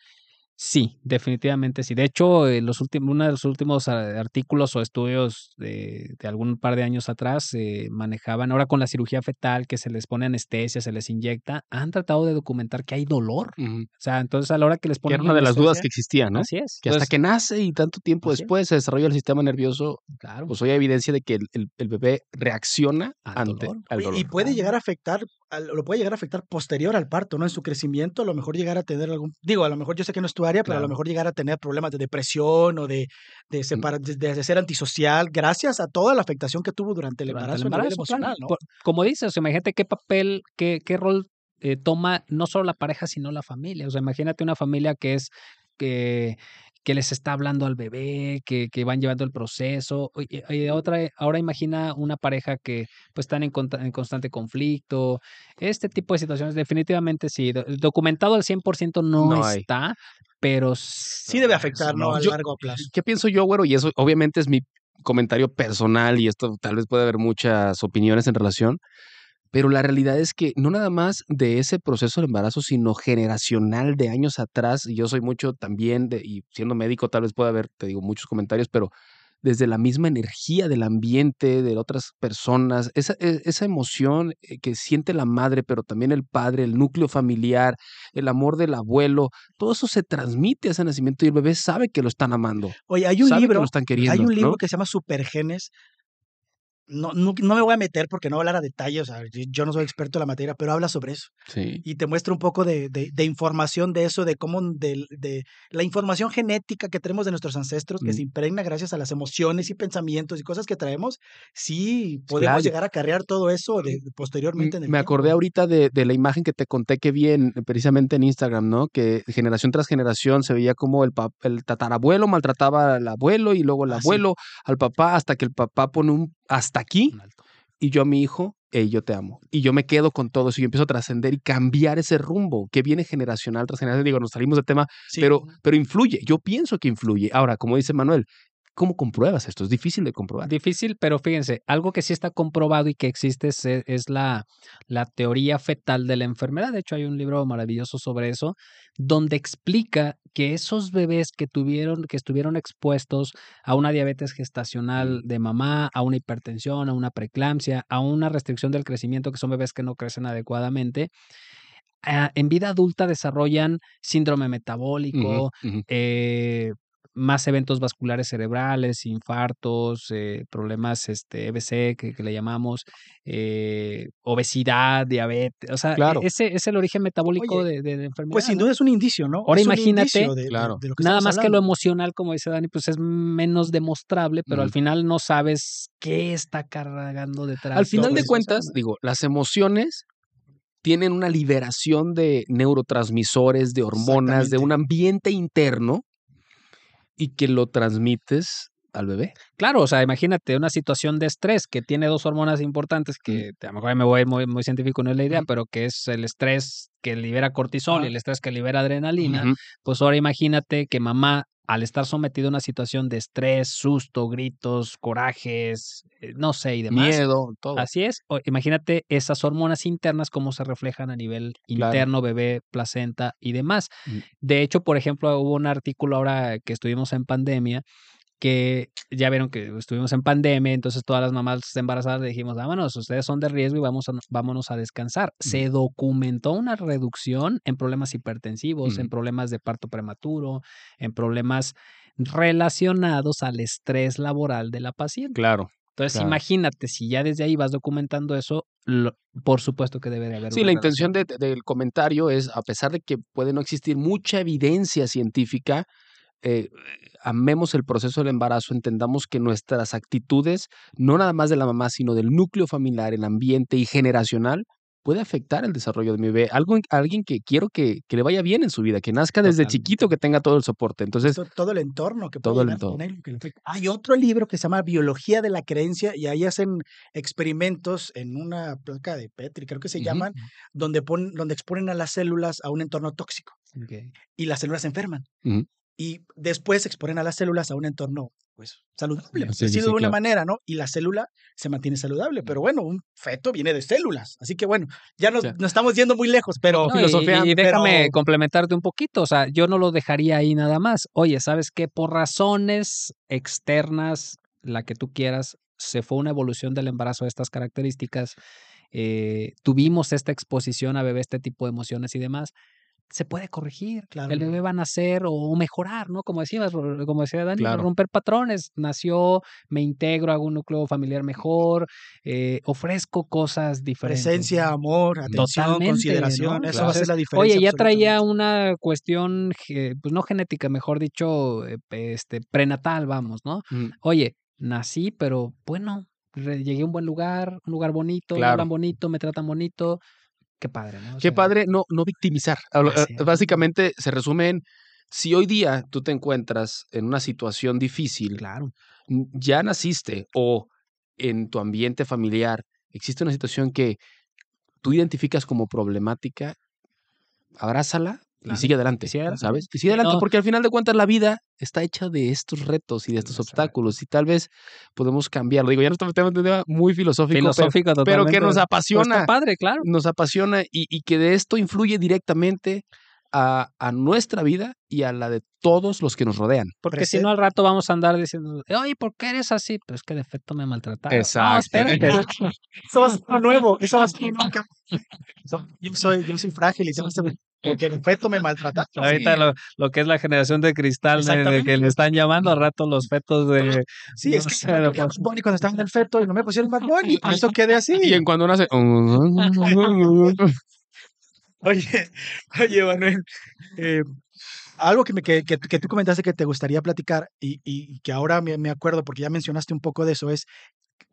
Sí, definitivamente sí. De hecho, eh, los últimos, uno de los últimos ah, artículos o estudios de, de algún par de años atrás eh, manejaban, ahora con la cirugía fetal, que se les pone anestesia, se les inyecta, han tratado de documentar que hay dolor. O sea, entonces a la hora que les Que ponen era una de las dudas que existía, ¿no? Así es. Que hasta que nace y tanto tiempo es. después se desarrolla el sistema nervioso, claro, pues hoy hay evidencia de que el, el- el bebé reacciona Al ante dolor. al dolor. Y puede llegar a afectar, lo puede llegar a afectar posterior al parto, ¿no? En su crecimiento, a lo mejor llegar a tener algún, digo, a lo mejor yo sé que no es tu área, pero a lo mejor llegar a tener problemas de depresión o de, de, separa- de, de ser antisocial, gracias a toda la afectación que tuvo durante el durante embarazo, el emocional, ¿no? Por- como dices, imagínate qué papel, qué, qué rol eh, toma no solo la pareja, sino la familia. O sea, imagínate una familia que es que, que les está hablando al bebé, que, que van llevando el proceso. Y, y otra, ahora imagina una pareja que pues están en, constante conflicto. Este tipo de situaciones definitivamente sí. do- Documentado al 100% no, No está, pero Sí debe afectar, ¿no? A Yo- largo plazo. ¿Qué pienso yo, güero? Y eso obviamente es mi comentario personal y esto tal vez puede haber muchas opiniones en relación, pero la realidad es que no nada más de ese proceso del embarazo, sino generacional de años atrás, y yo soy mucho también, de, y siendo médico tal vez pueda haber, te digo, muchos comentarios, pero desde la misma energía del ambiente, de otras personas, esa, e- esa emoción eh, que siente la madre, pero también el padre, el núcleo familiar, el amor del abuelo, todo eso se transmite a ese nacimiento y el bebé sabe que lo están amando, Oye, hay un que libro, lo están queriendo. hay un libro ¿no? que se llama Supergenes. No, no, no me voy a meter porque no voy a hablar a detalle, o sea, yo- no soy experto en la materia, pero habla sobre eso. Sí. y te muestra un poco de, de- de información de eso, de cómo, de, de la información genética que tenemos de nuestros ancestros, que Mm. se impregna gracias a las emociones y pensamientos y cosas que traemos, sí podemos Claro. llegar a carrear todo eso posteriormente en M- el Me acordé ahorita de, de la imagen que te conté que vi en- precisamente en Instagram, ¿no? Que generación tras generación se veía como el, el tatarabuelo maltrataba al abuelo y luego el Ah, sí. abuelo al papá hasta que el papá pone un hasta aquí y yo a mi hijo, "Ey, yo te amo. Y yo me quedo con todo eso y yo empiezo a trascender y cambiar ese rumbo que viene generacional tras generación. Digo, nos salimos del tema, Sí. pero, pero influye. Yo pienso que influye. Ahora, como dice Manuel, ¿cómo compruebas esto? Es difícil de comprobar. Difícil, pero fíjense, algo que sí está comprobado y que existe es, e- es la, la teoría fetal de la enfermedad. De hecho, hay un libro maravilloso sobre eso, donde explica que esos bebés que tuvieron, que estuvieron expuestos a una diabetes gestacional de mamá, a una hipertensión, a una preeclampsia, a una restricción del crecimiento, que son bebés que no crecen adecuadamente, ah, en vida adulta desarrollan síndrome metabólico, eh, más eventos vasculares cerebrales, infartos, eh, problemas este, EBC que, que le llamamos, eh, obesidad, diabetes, o sea, e- Claro. ese es el origen metabólico Oye, de, de la enfermedad. Pues sin ¿no? duda es un indicio, ¿no? Ahora Es imagínate- de, Claro. de lo que Nada más que lo emocional, como dice Dani, pues es menos demostrable, pero al final no sabes qué está cargando detrás. Al final de cuentas, ¿no? digo, las emociones tienen una liberación de neurotransmisores, de hormonas, de un ambiente interno y que lo transmites al bebé. Claro, o sea, imagínate una situación de estrés que tiene dos hormonas importantes que a lo mejor me voy muy, muy científico, no es la idea, pero que es el estrés que libera cortisol y el estrés que libera adrenalina. Pues ahora imagínate que mamá, al estar sometida a una situación de estrés, susto, gritos, corajes, eh, no sé, y demás. Miedo, todo. Así es. o- imagínate esas hormonas internas cómo se reflejan a nivel Claro. interno, bebé, placenta y demás. Mm. De hecho, por ejemplo, hubo un artículo ahora que estuvimos en pandemia que ya vieron que estuvimos en pandemia, entonces todas las mamás embarazadas le dijimos, vámonos, ustedes son de riesgo y vamos a, vámonos a descansar. Se documentó una reducción en problemas hipertensivos, en problemas de parto prematuro, en problemas relacionados al estrés laboral de la paciente. Claro. Entonces, Claro. imagínate, si ya desde ahí vas documentando eso, lo- por supuesto que debe de haber Sí, la intención de- del comentario es, a pesar de que puede no existir mucha evidencia científica, eh, amemos el proceso del embarazo, entendamos que nuestras actitudes, no nada más de la mamá, sino del núcleo familiar, el ambiente y generacional, puede afectar el desarrollo de mi bebé. Algo, en- alguien que quiero que, que le vaya bien en su vida, que nazca desde Totalmente. chiquito, que tenga todo el soporte. Entonces, To- todo el entorno que todo el entorno. que. Hay otro libro que se llama Biología de la Creencia y ahí hacen experimentos en una placa de Petri, creo que se llaman, donde, ponen, donde exponen a las células a un entorno tóxico y las células se enferman. Y después exponen a las células a un entorno pues saludable, Sí, sí, nacido sí, de una claro. manera, ¿no? Y la célula se mantiene saludable, pero bueno, un feto viene de células, así que bueno, ya nos, nos estamos yendo muy lejos, pero No, y- filosofía, y, déjame pero- complementarte un poquito, o sea, yo no lo dejaría ahí nada más. Oye, ¿sabes qué? Por razones externas, la que tú quieras, se fue una evolución del embarazo de estas características, eh, tuvimos esta exposición a bebé, este tipo de emociones y demás. Se puede corregir, Claro. el bebé va a nacer o mejorar, ¿no? Como decías, como decía Dani, Claro. romper patrones. Nació, me integro, hago un núcleo familiar mejor, eh, ofrezco cosas diferentes. presencia, amor, atención, Totalmente, consideración, ¿no? eso va a ser la diferencia. Oye, ya traía una cuestión, pues no genética, mejor dicho, eh, este, prenatal, vamos, ¿no? Mm, Oye, nací, pero bueno, llegué a un buen lugar, un lugar bonito, me hablan bonito, me tratan bonito. Qué padre, ¿no? O Qué sea, padre no, no victimizar. Eh. Básicamente se resume en, si hoy día tú te encuentras en una situación difícil, Claro. ya naciste o en tu ambiente familiar existe una situación que tú identificas como problemática, abrázala Claro. sigue adelante, Y sigue adelante. ¿sabes? Y sigue adelante, No. porque al final de cuentas la vida está hecha de estos retos y de estos Exacto. obstáculos y tal vez podemos cambiarlo. Digo, ya no estamos un tema muy filosófico, pero- Filosófico pero, totalmente. que nos Pero apasiona padre, claro. nos apasiona y, y que de esto influye directamente a, a nuestra vida y a la de todos los que nos rodean. Porque si no al rato vamos a andar diciendo, oye, ¿por qué eres así? Pues es que de efecto me maltrataron. Exacto. espérate. *laughs* Eso va a ser lo nuevo, eso nunca. So- *laughs* Yo soy, yo soy frágil y tengo este- porque en feto me maltrataron. Ahorita lo, lo que es la generación de cristal, de, de que le están llamando al rato los fetos de... Sí, no es que sé, me Bad Bunny cuando estaba en el feto y no me pusieron Bad Bunny, por eso quedé así. Y en cuando nace... *laughs* Oye, oye, Manuel, eh, algo que, me, que, que, que tú comentaste que te gustaría platicar y, y que ahora me, me acuerdo porque ya mencionaste un poco de eso es,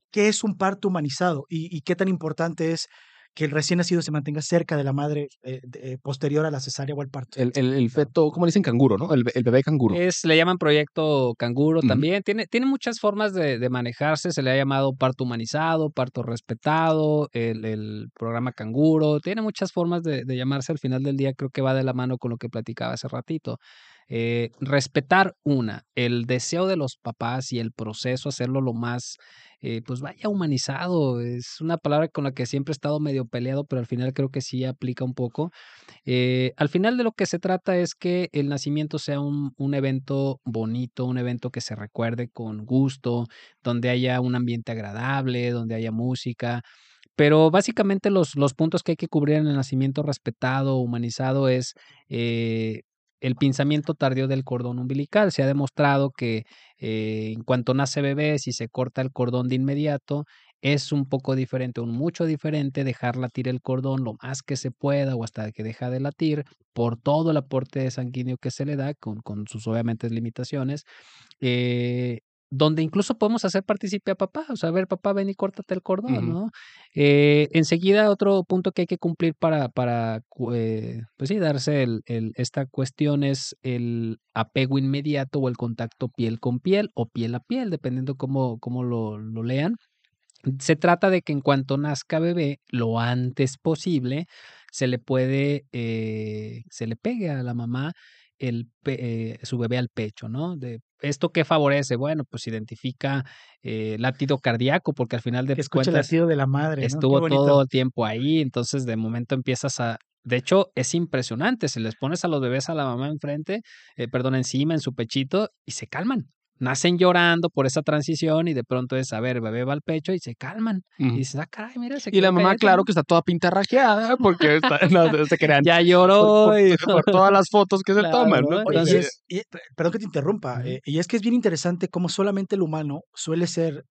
¿qué es un parto humanizado y, y qué tan importante es que el recién nacido se mantenga cerca de la madre eh, de- eh, posterior a la cesárea o al parto? El, el- el feto, ¿cómo le dicen canguro, no? El, be- el bebé canguro. Es, le llaman proyecto canguro también. Tiene, tiene muchas formas de, de manejarse. Se le ha llamado parto humanizado, parto respetado, el, el programa canguro. Tiene muchas formas de, de llamarse. Al final del día creo que va de la mano con lo que platicaba hace ratito. Eh, respetar una, el deseo de los papás y el proceso, hacerlo lo más, eh, pues vaya humanizado. Es una palabra con la que siempre he estado medio peleado, pero al final creo que sí aplica un poco. Eh, al final de lo que se trata es que el nacimiento sea un, un evento bonito, un evento que se recuerde con gusto, donde haya un ambiente agradable, donde haya música. Pero básicamente los, los puntos que hay que cubrir en el nacimiento respetado, humanizado, es el pinzamiento tardío del cordón umbilical. Se ha demostrado que eh, en cuanto nace bebé, si se corta el cordón de inmediato, es un poco diferente, un mucho diferente dejar latir el cordón lo más que se pueda o hasta que deja de latir por todo el aporte sanguíneo que se le da, con, con sus obviamente limitaciones, eh, donde incluso podemos hacer partícipe a papá, o sea, a ver, papá, ven y córtate el cordón, Ujú. ¿no? Eh, enseguida, otro punto que hay que cumplir para, para eh, pues sí, darse el, el- esta cuestión es el apego inmediato o el contacto piel con piel o piel a piel, dependiendo cómo, cómo lo, lo lean. Se trata de que en cuanto nazca bebé, lo antes posible, se le puede, eh, se le pegue a la mamá el, pe- eh, su bebé al pecho, ¿no? De, ¿Esto qué favorece? Bueno, pues identifica eh, latido cardíaco, porque al final de Que escuche el cuentas latido de la madre. estuvo todo el tiempo ahí, entonces de momento empiezas a... De hecho, es impresionante, si les pones a los bebés a la mamá enfrente, eh, perdón, encima, en su pechito, y se calman. Nacen llorando por esa transición y de pronto es, a ver, bebé va al pecho y se calman. Y dices, ah, caray, mira, se Y la mamá, claro que está toda pintarrajeada porque está, *laughs* no, se crean. Ya lloró. por- y- *laughs* por todas las fotos que se toman, ¿no? p- perdón que te interrumpa, eh, y es que es bien interesante cómo solamente el humano suele ser,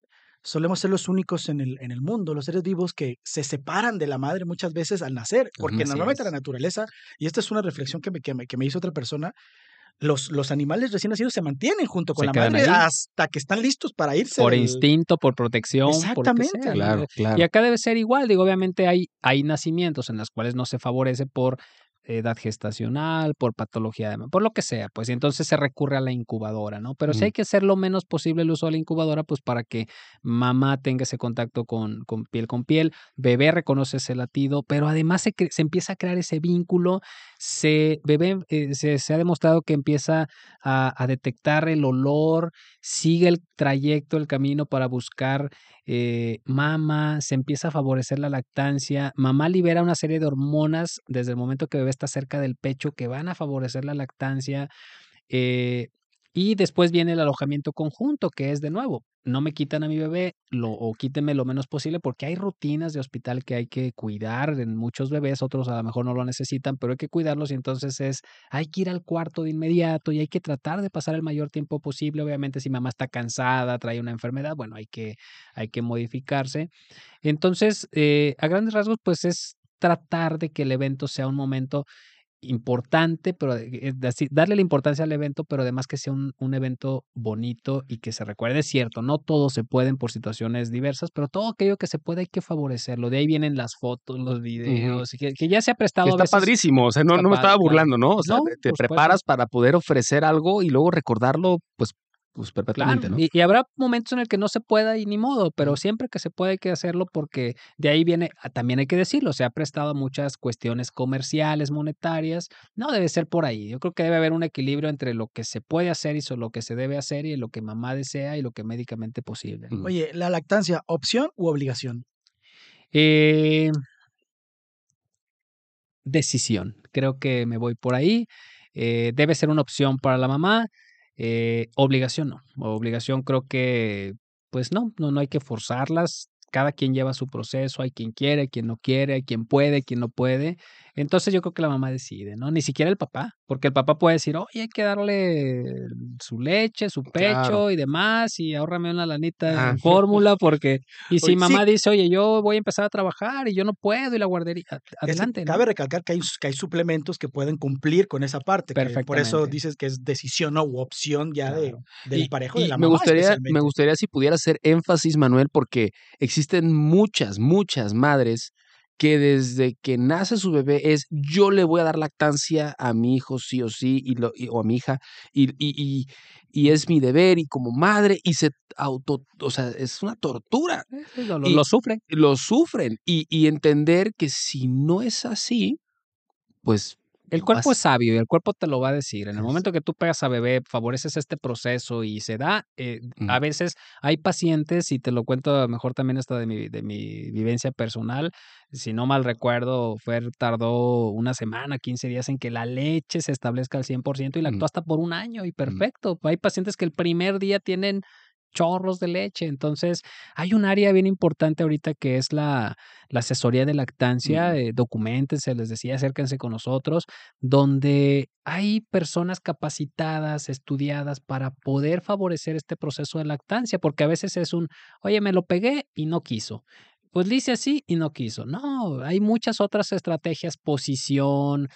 solemos ser los únicos en el, en el mundo, los seres vivos que se separan de la madre muchas veces al nacer, porque Así normalmente es. la naturaleza, y esta es una reflexión que me, que me, que me hizo otra persona, los, los animales recién nacidos se mantienen junto con Se la madre ahí. hasta que están listos para irse. por del- instinto, por protección, por lo que Exactamente. sea, ¿no? Claro, claro. Y acá debe ser igual, digo, obviamente hay, hay nacimientos en los cuales no se favorece por edad gestacional, por patología, de, por lo que sea, pues y entonces se recurre a la incubadora, ¿no? Pero sí hay que hacer lo menos posible el uso de la incubadora, pues para que mamá tenga ese contacto con, con piel con piel, bebé reconoce ese latido, pero además se, se empieza a crear ese vínculo, se, bebé, eh, se, se, ha demostrado que empieza a, a detectar el olor, sigue el trayecto, el camino para buscar eh, mama, se empieza a favorecer la lactancia, mamá libera una serie de hormonas desde el momento que bebé está cerca del pecho que van a favorecer la lactancia. Eh, y después viene el alojamiento conjunto, que es de nuevo, no me quitan a mi bebé lo, o quítenme lo menos posible, porque hay rutinas de hospital que hay que cuidar en muchos bebés, otros a lo mejor no lo necesitan, pero hay que cuidarlos y entonces es, hay que ir al cuarto de inmediato y hay que tratar de pasar el mayor tiempo posible. Obviamente si mamá está cansada, trae una enfermedad, bueno, hay que, hay que modificarse. Entonces, eh, a grandes rasgos, pues es tratar de que el evento sea un momento importante, pero eh, darle la importancia al evento, pero además que sea un, un, evento bonito y que se recuerde. Es cierto, no todos se pueden por situaciones diversas, pero todo aquello que se puede hay que favorecerlo. De ahí vienen las fotos, los videos, uh -huh. que, que, ya se ha prestado. está padrísimo, o sea, no, no me estaba burlando, ¿no? O sea, no, te, te preparas para poder ofrecer algo y luego recordarlo, pues pues perpetuamente, claro, ¿no? y, y, habrá momentos en el que no se pueda y ni modo, pero siempre que se puede hay que hacerlo porque de ahí viene, ah, también hay que decirlo, se ha prestado a muchas cuestiones comerciales, monetarias, no debe ser por ahí. Yo creo que debe haber un equilibrio entre lo que se puede hacer y lo que se debe hacer y lo que mamá desea y lo que médicamente posible. Oye, la lactancia, ¿opción u obligación? Eh, decisión. Creo que me voy por ahí. Eh, debe ser una opción para la mamá. Eh, obligación no. Obligación creo que, pues no, no, no hay que forzarlas. Cada quien lleva su proceso, hay quien quiere, quien no quiere, quien puede, quien no puede. Entonces yo creo que la mamá decide, ¿no? Ni siquiera el papá, porque el papá puede decir, oye, hay que darle su leche, su pecho claro. y demás, y ahórrame una lanita ah. en fórmula, porque, y *laughs* si oye, mamá sí. dice, oye, yo voy a empezar a trabajar y yo no puedo, y la guardería, adelante. Es, cabe ¿no? recalcar que hay, que hay suplementos que pueden cumplir con esa parte, por eso dices que es decisión ¿no? u opción ya claro. de, del y, parejo y de la me mamá. Gustaría, me gustaría si pudiera hacer énfasis, Manuel, porque existen muchas, muchas madres que desde que nace su bebé es yo le voy a dar lactancia a mi hijo sí o sí y lo, y, o a mi hija y, y, y, es mi deber y como madre y se auto, o sea, es una tortura. Lo, lo, lo sufren. Lo sufren y, entender que si no es así, pues el cuerpo es sabio y el cuerpo te lo va a decir. En el momento que tú pegas a bebé, favoreces este proceso y se da, eh, mm. a veces hay pacientes, y te lo cuento mejor también hasta de mi, de mi vivencia personal, si no mal recuerdo, Fer tardó una semana, 15 días en que la leche se establezca al 100% y lactó mm. hasta por un año y perfecto. Mm. Hay pacientes que el primer día tienen chorros de leche. Entonces, hay un área bien importante ahorita que es la, la asesoría de lactancia. Mm. Eh, documentense, les decía, acérquense con nosotros, donde hay personas capacitadas, estudiadas para poder favorecer este proceso de lactancia, porque a veces es un, oye, me lo pegué y no quiso pues dice así y no quiso. No, hay muchas otras estrategias, posición,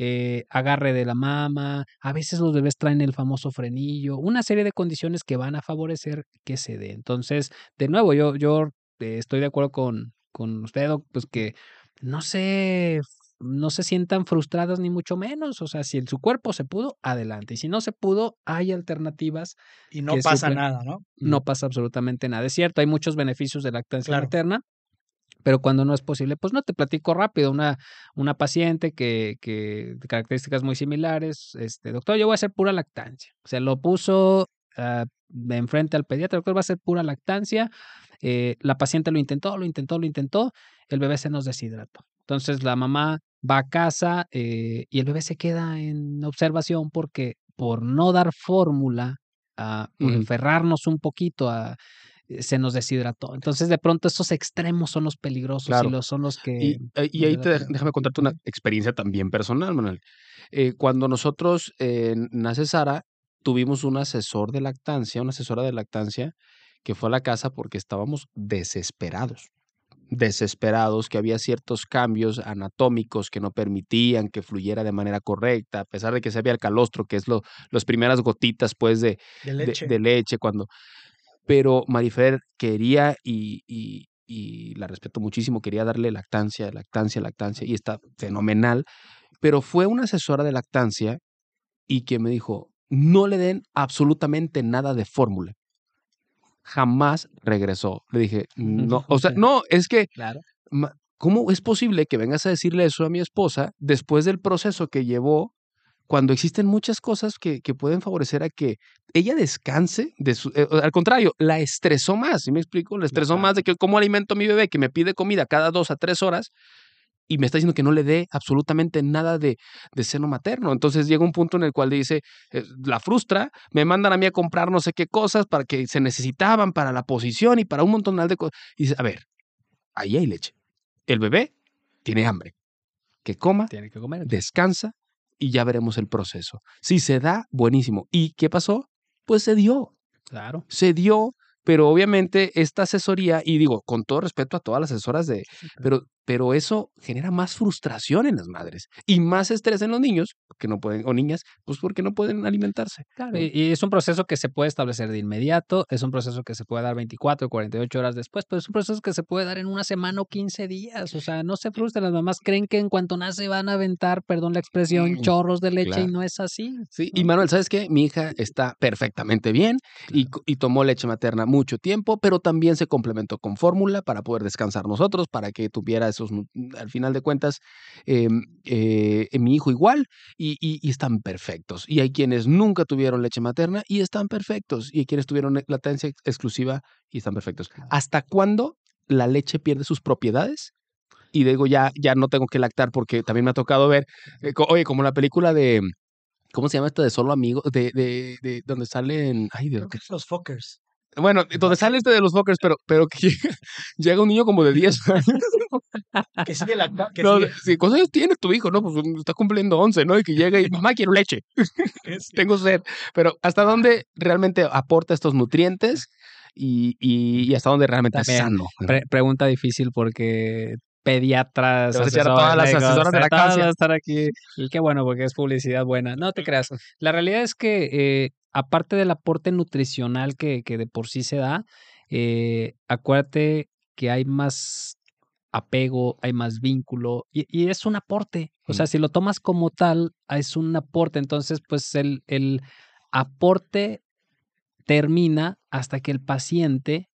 eh, agarre de la mama, a veces los bebés traen el famoso frenillo, una serie de condiciones que van a favorecer que se dé. Entonces, de nuevo, yo, yo eh, estoy de acuerdo con, con usted, pues que no se, no se sientan frustradas ni mucho menos. O sea, si en su cuerpo se pudo, adelante. Y si no se pudo, hay alternativas. Y no pasa suplen. nada, ¿no? No pasa absolutamente nada. Es cierto, hay muchos beneficios de lactancia claro. materna, pero cuando no es posible, pues no te platico rápido. Una, una paciente que, que de características muy similares, este, doctor, yo voy a hacer pura lactancia. Se lo puso uh, de enfrente al pediatra, doctor, va a ser pura lactancia. Eh, la paciente lo intentó, lo intentó, lo intentó, el bebé se nos deshidrató. Entonces la mamá va a casa eh, y el bebé se queda en observación porque por no dar fórmula, por uh -huh. enferrarnos un poquito a se nos deshidrató. Entonces, de pronto, esos extremos son los peligrosos claro. y los son los que. Y, y ahí te, déjame contarte una experiencia también personal, Manuel. Eh, cuando nosotros eh, nace Sara, tuvimos un asesor de lactancia, una asesora de lactancia, que fue a la casa porque estábamos desesperados. Desesperados, que había ciertos cambios anatómicos que no permitían que fluyera de manera correcta, a pesar de que se había el calostro, que es lo, las primeras gotitas pues de, de leche. De, de leche cuando pero Marifer quería y, y, y, la respeto muchísimo, quería darle lactancia, lactancia, lactancia, y está fenomenal. pero fue una asesora de lactancia y que me dijo, no le den absolutamente nada de fórmula. Jamás regresó. Le dije, no, o sea, *laughs* no, es que, Claro. ¿cómo es posible que vengas a decirle eso a mi esposa después del proceso que llevó cuando existen muchas cosas que, que pueden favorecer a que ella descanse de su, eh, al contrario, la estresó más, ¿sí me explico? La estresó más de que cómo alimento a mi bebé que me pide comida cada dos a tres horas y me está diciendo que no le dé absolutamente nada de, de seno materno. Entonces llega un punto en el cual dice, eh, la frustra, me mandan a mí a comprar no sé qué cosas para que se necesitaban para la posición y para un montón de cosas. Y dice, a ver, ahí hay leche. El bebé tiene hambre. Que coma, Tiene que comer. descansa y ya veremos el proceso. Si se da, buenísimo. ¿Y qué pasó? Pues se dio, Claro. se dio, pero obviamente esta asesoría, y digo, con todo respeto a todas las asesoras de, pero, pero eso genera más frustración en las madres y más estrés en los niños, que no pueden, o niñas, pues porque no pueden alimentarse. Claro, y, y es un proceso que se puede establecer de inmediato, es un proceso que se puede dar 24 o 48 horas después, pero es un proceso que se puede dar en una semana o 15 días. O sea, no se frustren, las mamás creen que en cuanto nace van a aventar, perdón la expresión, Mm, chorros de leche y claro. no es así. Sí, y Manuel, ¿sabes qué? Mi hija está perfectamente bien y, co- y tomó leche materna mucho tiempo, pero también se complementó con fórmula para poder descansar nosotros, para que tuviera al final de cuentas, em, eh, mi hijo igual, y, y- y están perfectos. Y hay quienes nunca tuvieron leche materna y están perfectos, y hay quienes tuvieron lactancia ex- exclusiva y están perfectos. ¿Hasta cuándo la leche pierde sus propiedades? Y digo, ya, ya no tengo que lactar porque también me ha tocado ver, eh, co- oye, como la película de, ¿cómo se llama esta de Solo Amigos? De, de, de donde salen, ay Dios, Creo que es los Fockers. bueno, donde sale este de los Fockers, pero, pero que llega, *laughs* llega un niño como de 10 *laughs* años. Que sigue la. Que No, sigue- sí, ¿Cuántos años tiene tu hijo? No, pues está cumpliendo 11, ¿no? Y que llega y, mamá, quiero leche. *laughs* Tengo sed. Pero ¿hasta dónde realmente aporta estos nutrientes y, y, y hasta dónde realmente También, es sano? Pre- pregunta difícil porque pediatras, Te vas a echar a asesores todas las médicos, asesoras de todas lactancia. van a estar aquí. Y qué bueno, porque es publicidad buena. No te creas. La realidad es que, eh, aparte del aporte nutricional que, que de por sí se da, eh, acuérdate que hay más apego, hay más vínculo y, y es un aporte. O sea, si lo tomas como tal, es un aporte. Entonces, pues el, el aporte termina hasta que el paciente,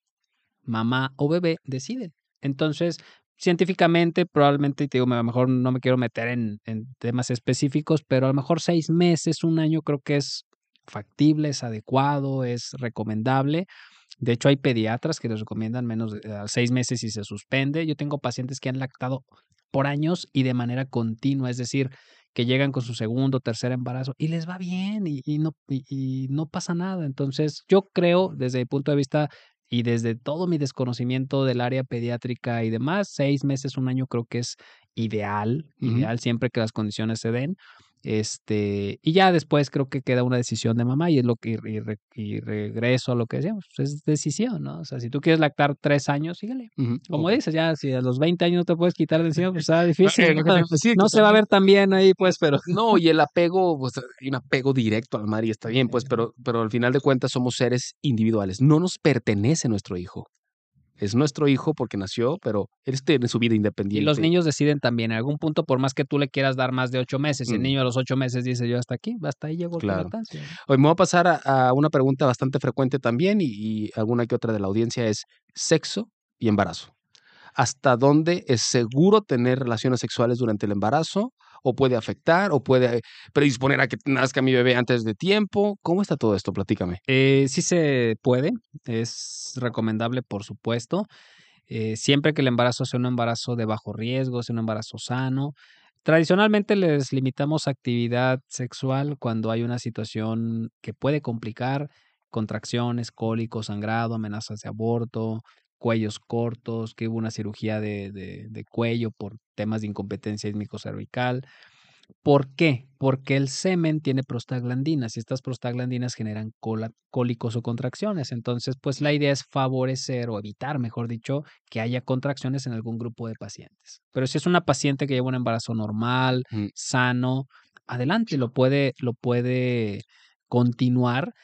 mamá o bebé, deciden. Entonces, científicamente, probablemente, te digo, a lo mejor no me quiero meter en, en temas específicos, pero a lo mejor seis meses, un año, creo que es factible, es adecuado, es recomendable. De hecho, hay pediatras que les recomiendan menos de seis meses y se suspende. Yo tengo pacientes que han lactado por años y de manera continua, es decir, que llegan con su segundo, tercer embarazo y les va bien y, y no, y, y no pasa nada. Entonces, yo creo, desde mi punto de vista y desde todo mi desconocimiento del área pediátrica y demás, seis meses, un año creo que es ideal, ideal siempre que las condiciones se den. Este, y ya después creo que queda una decisión de mamá y es lo que, y, re- y regreso a lo que decíamos, pues, es decisión, ¿no? O sea, si tú quieres lactar tres años, síguele. Como dices, ya si a los 20 años no te puedes quitar de encima, pues está *laughs* difícil. Que ¿no? se va a ver tan bien ahí, pues, pero No, y el apego, pues hay un apego directo a la madre y está bien, pues, *laughs* pero, pero al final de cuentas somos seres individuales. No nos pertenece nuestro hijo. Es nuestro hijo porque nació, pero él tiene su vida Y independiente. los niños deciden también, en algún punto, por más que tú le quieras dar más de ocho meses, y el Mm. niño a los ocho meses dice yo hasta aquí, hasta ahí llegó Claro. la. Hoy me voy a pasar a, a una pregunta bastante frecuente también y, y alguna que otra de la audiencia es sexo y embarazo. ¿Hasta dónde es seguro tener relaciones sexuales durante el embarazo? ¿O puede afectar? ¿O puede predisponer a que nazca mi bebé antes de tiempo? ¿Cómo está todo esto? Platícame. Eh, sí se puede, es recomendable, por supuesto, eh, siempre que el embarazo sea un embarazo de bajo riesgo, sea un embarazo sano. Tradicionalmente les limitamos actividad sexual cuando hay una situación que puede complicar contracciones, cólicos, sangrado, amenazas de aborto, cuellos cortos, que hubo una cirugía de, de- de cuello por temas de incompetencia cervical. ¿Por qué? Porque el semen tiene prostaglandinas y estas prostaglandinas generan cola- cólicos o contracciones. Entonces, pues la idea es favorecer o evitar, mejor dicho, que haya contracciones en algún grupo de pacientes. Pero si es una paciente que lleva un embarazo normal, Mm. sano, adelante, lo puede, lo puede continuar.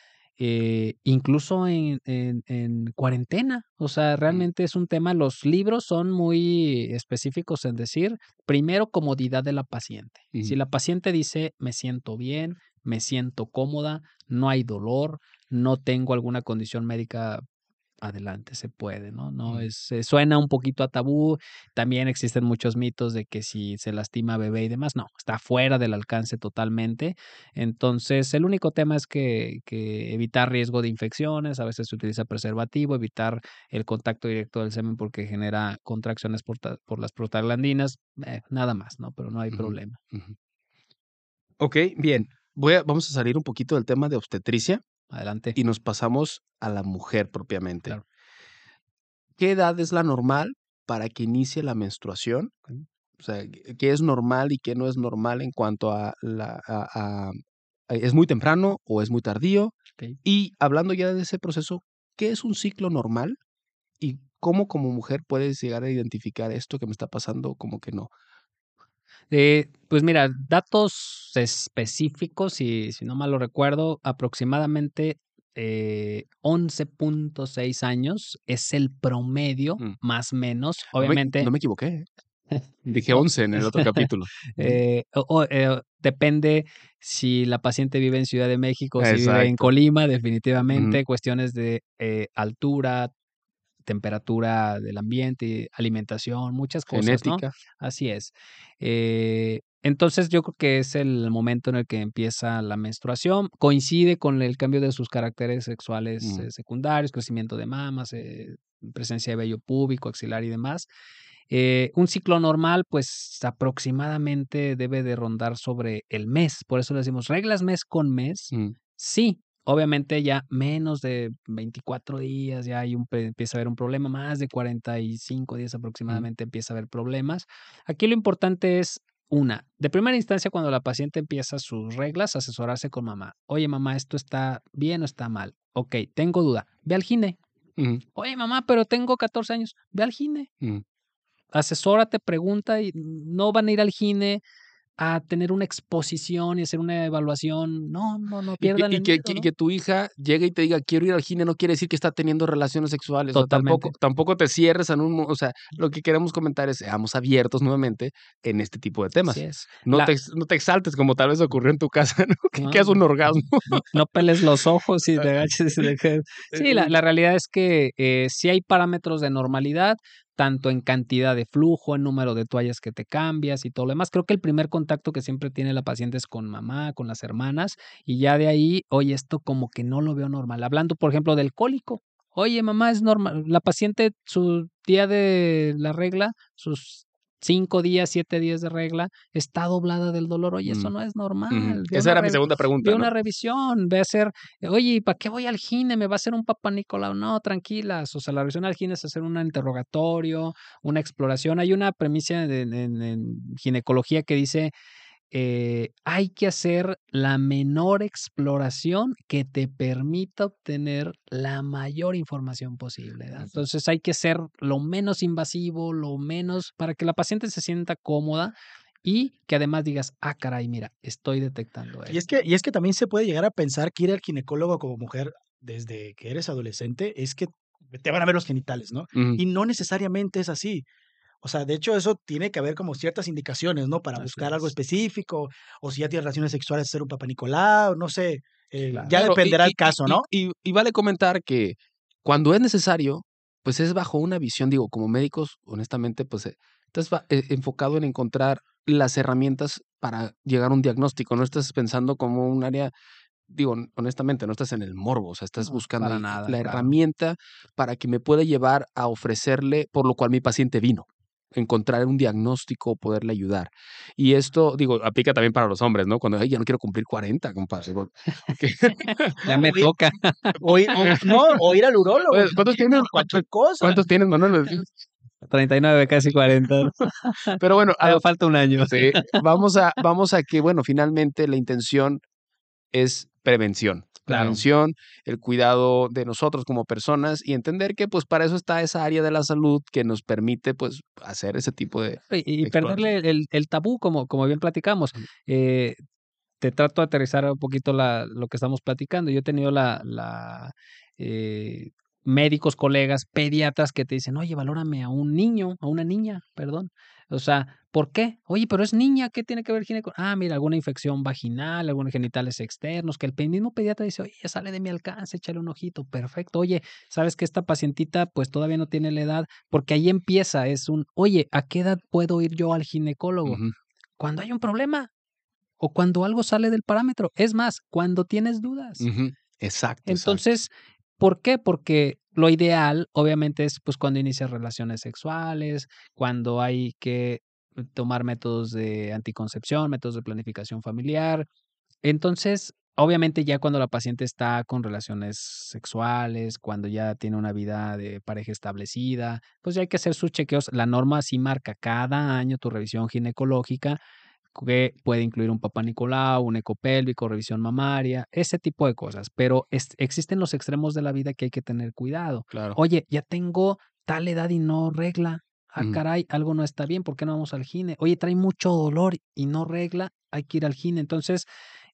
Eh, incluso en, en, en cuarentena. O sea, realmente es un tema, los libros son muy específicos en decir, primero, comodidad de la paciente. Si la paciente dice, me siento bien, me siento cómoda, no hay dolor, no tengo alguna condición médica, adelante, se puede, ¿no? No es, suena un poquito a tabú. También existen muchos mitos de que si se lastima bebé y demás, no, está fuera del alcance totalmente. Entonces, el único tema es que, que evitar riesgo de infecciones, a veces se utiliza preservativo, evitar el contacto directo del semen porque genera contracciones por, por las prostaglandinas, eh, nada más, ¿no? Pero no hay problema. Ok, bien. Voy a, vamos a salir un poquito del tema de obstetricia Adelante. y nos pasamos a la mujer propiamente. Claro. ¿Qué edad es la normal para que inicie la menstruación? O sea, ¿qué es normal y qué no es normal en cuanto a la a, a- a- es muy temprano o es muy tardío? Y hablando ya de ese proceso, ¿qué es un ciclo normal? ¿Y cómo como mujer puedes llegar a identificar esto que me está pasando como que no? Eh, pues mira, datos específicos, si, si no mal lo recuerdo, aproximadamente eh, 11.6 años es el promedio, Mm. más o menos. No me, Obviamente, no me equivoqué. *laughs* Dije o- 11 en el otro capítulo. *laughs* Eh, o- eh, depende si la paciente vive en Ciudad de México si vive en. Colima, definitivamente, cuestiones de eh, altura, temperatura del ambiente, alimentación, muchas cosas. Así es. Eh, entonces yo creo que es el momento en el que empieza la menstruación. Coincide con el cambio de sus caracteres sexuales Mm. eh, secundarios, crecimiento de mamas, eh, presencia de vello púbico, axilar y demás. Eh, un ciclo normal, pues aproximadamente debe de rondar sobre el mes. Por eso le decimos reglas mes con mes. Mm. Sí, obviamente ya menos de 24 días, ya hay un, empieza a haber un problema, más de 45 días aproximadamente empieza a haber problemas. Aquí lo importante es, una, de primera instancia, cuando la paciente empieza sus reglas, asesorarse con mamá. Oye, mamá, ¿esto está bien o está mal? Ok, tengo duda. Ve al gine. Oye, mamá, pero tengo 14 años. Ve al gine. Asesórate, pregunta y no van a ir al gine a tener una exposición y hacer una evaluación. No, no, no pierdan y el que, miedo, que- ¿no? que tu hija llegue y te diga, quiero ir al gine, no quiere decir que está teniendo relaciones sexuales. O sea, tampoco, Totalmente. tampoco te cierres en un... O sea, lo que queremos comentar es, seamos abiertos nuevamente en este tipo de Así temas. es. No La, te, no te exaltes como tal vez ocurrió en tu casa, *laughs* ¿no? Que, que no, es un orgasmo. no, peles los ojos y te agaches y te. *laughs* Sí, la, Eh, la realidad es que eh, sí hay parámetros de normalidad, tanto en cantidad de flujo, en número de toallas que te cambias y todo lo demás. Creo que el primer contacto que siempre tiene la paciente es con mamá, con las hermanas, y ya de ahí, oye, esto como que no lo veo normal. Hablando, por ejemplo, del cólico. Oye, mamá, es normal. La paciente, su día de la regla, sus cinco días, siete días de regla, está doblada del dolor. Oye, eso Mm, no es normal. Esa era mi segunda pregunta, ¿no? una revisión, ve a hacer, oye, ¿y para qué voy al gine? ¿Me va a hacer un papá Nicolau? No, tranquilas. O sea, la revisión al gine es hacer un interrogatorio, una exploración. Hay una premisa en, en- en ginecología que dice, eh, hay que hacer la menor exploración que te permita obtener la mayor información posible. Entonces hay que ser lo menos invasivo, lo menos, para que la paciente se sienta cómoda y que además digas, ah, caray, mira, estoy detectando Y es esto. que, y es que también se puede llegar a pensar que ir al ginecólogo como mujer desde que eres adolescente es que te van a ver los genitales, ¿no? Y no necesariamente es así. O sea, de hecho, eso tiene que haber como ciertas indicaciones, ¿no? Para Así buscar algo es. específico, o si ya tienes relaciones sexuales, hacer un papá Nicolau, no sé. eh, Claro. ya y, dependerá el caso, y- ¿no? y- y vale comentar que cuando es necesario, pues es bajo una visión, digo, como médicos, honestamente, pues eh, estás eh, enfocado en encontrar las herramientas para llegar a un diagnóstico, no estás pensando como un área, digo, hon- honestamente, no estás en el morbo, o sea, estás No, buscando nada, la claro. herramienta para que me pueda llevar a ofrecerle por lo cual mi paciente vino encontrar un diagnóstico, poderle ayudar. Y esto, digo, aplica también para los hombres, ¿no? Cuando, ay, ya no quiero cumplir 40, compadre. *laughs* Ya me toca. O ir, o- no, o ir al urólogo. ¿Cuántos tienes? Cualquier cosa. ¿Cuántos tienes, Manuel? 39, casi 40. Pero bueno, a falta un año. sí, vamos a, vamos a que, bueno, finalmente la intención es prevención. Claro. Prevención, el cuidado de nosotros como personas y entender que pues para eso está esa área de la salud que nos permite pues hacer ese tipo de... Y, perderle el, el tabú, como, como bien platicamos. Eh, te trato de aterrizar un poquito la, lo que estamos platicando. Yo he tenido la, la eh, médicos, colegas, pediatras que te dicen, oye, valórame a un niño, a una niña, perdón. O sea, ¿por qué? Oye, pero es niña, ¿qué tiene que ver gineco? Ah, mira, alguna infección vaginal, algunos genitales externos, que el mismo pediatra dice, oye, ya sale de mi alcance, échale un ojito, perfecto. Oye, ¿sabes que esta pacientita pues todavía no tiene la edad? Porque ahí empieza, es un, oye, ¿a qué edad puedo ir yo al ginecólogo? Cuando hay un problema o cuando algo sale del parámetro. Es más, cuando tienes dudas. Exacto. Entonces, ¿por qué? Porque lo ideal, obviamente, es pues cuando inicias relaciones sexuales, cuando hay que tomar métodos de anticoncepción, métodos de planificación familiar. Entonces, obviamente ya cuando la paciente está con relaciones sexuales, cuando ya tiene una vida de pareja establecida, pues ya hay que hacer sus chequeos. La norma sí marca cada año tu revisión ginecológica que puede incluir un papá Nicolau, un ecopélvico, revisión mamaria, ese tipo de cosas. Pero existen los extremos de la vida que hay que tener cuidado. Claro. Oye, ya tengo tal edad y no regla. Ah, caray, algo no está bien, ¿por qué no vamos al gine? Oye, trae mucho dolor y no regla, hay que ir al gine. Entonces,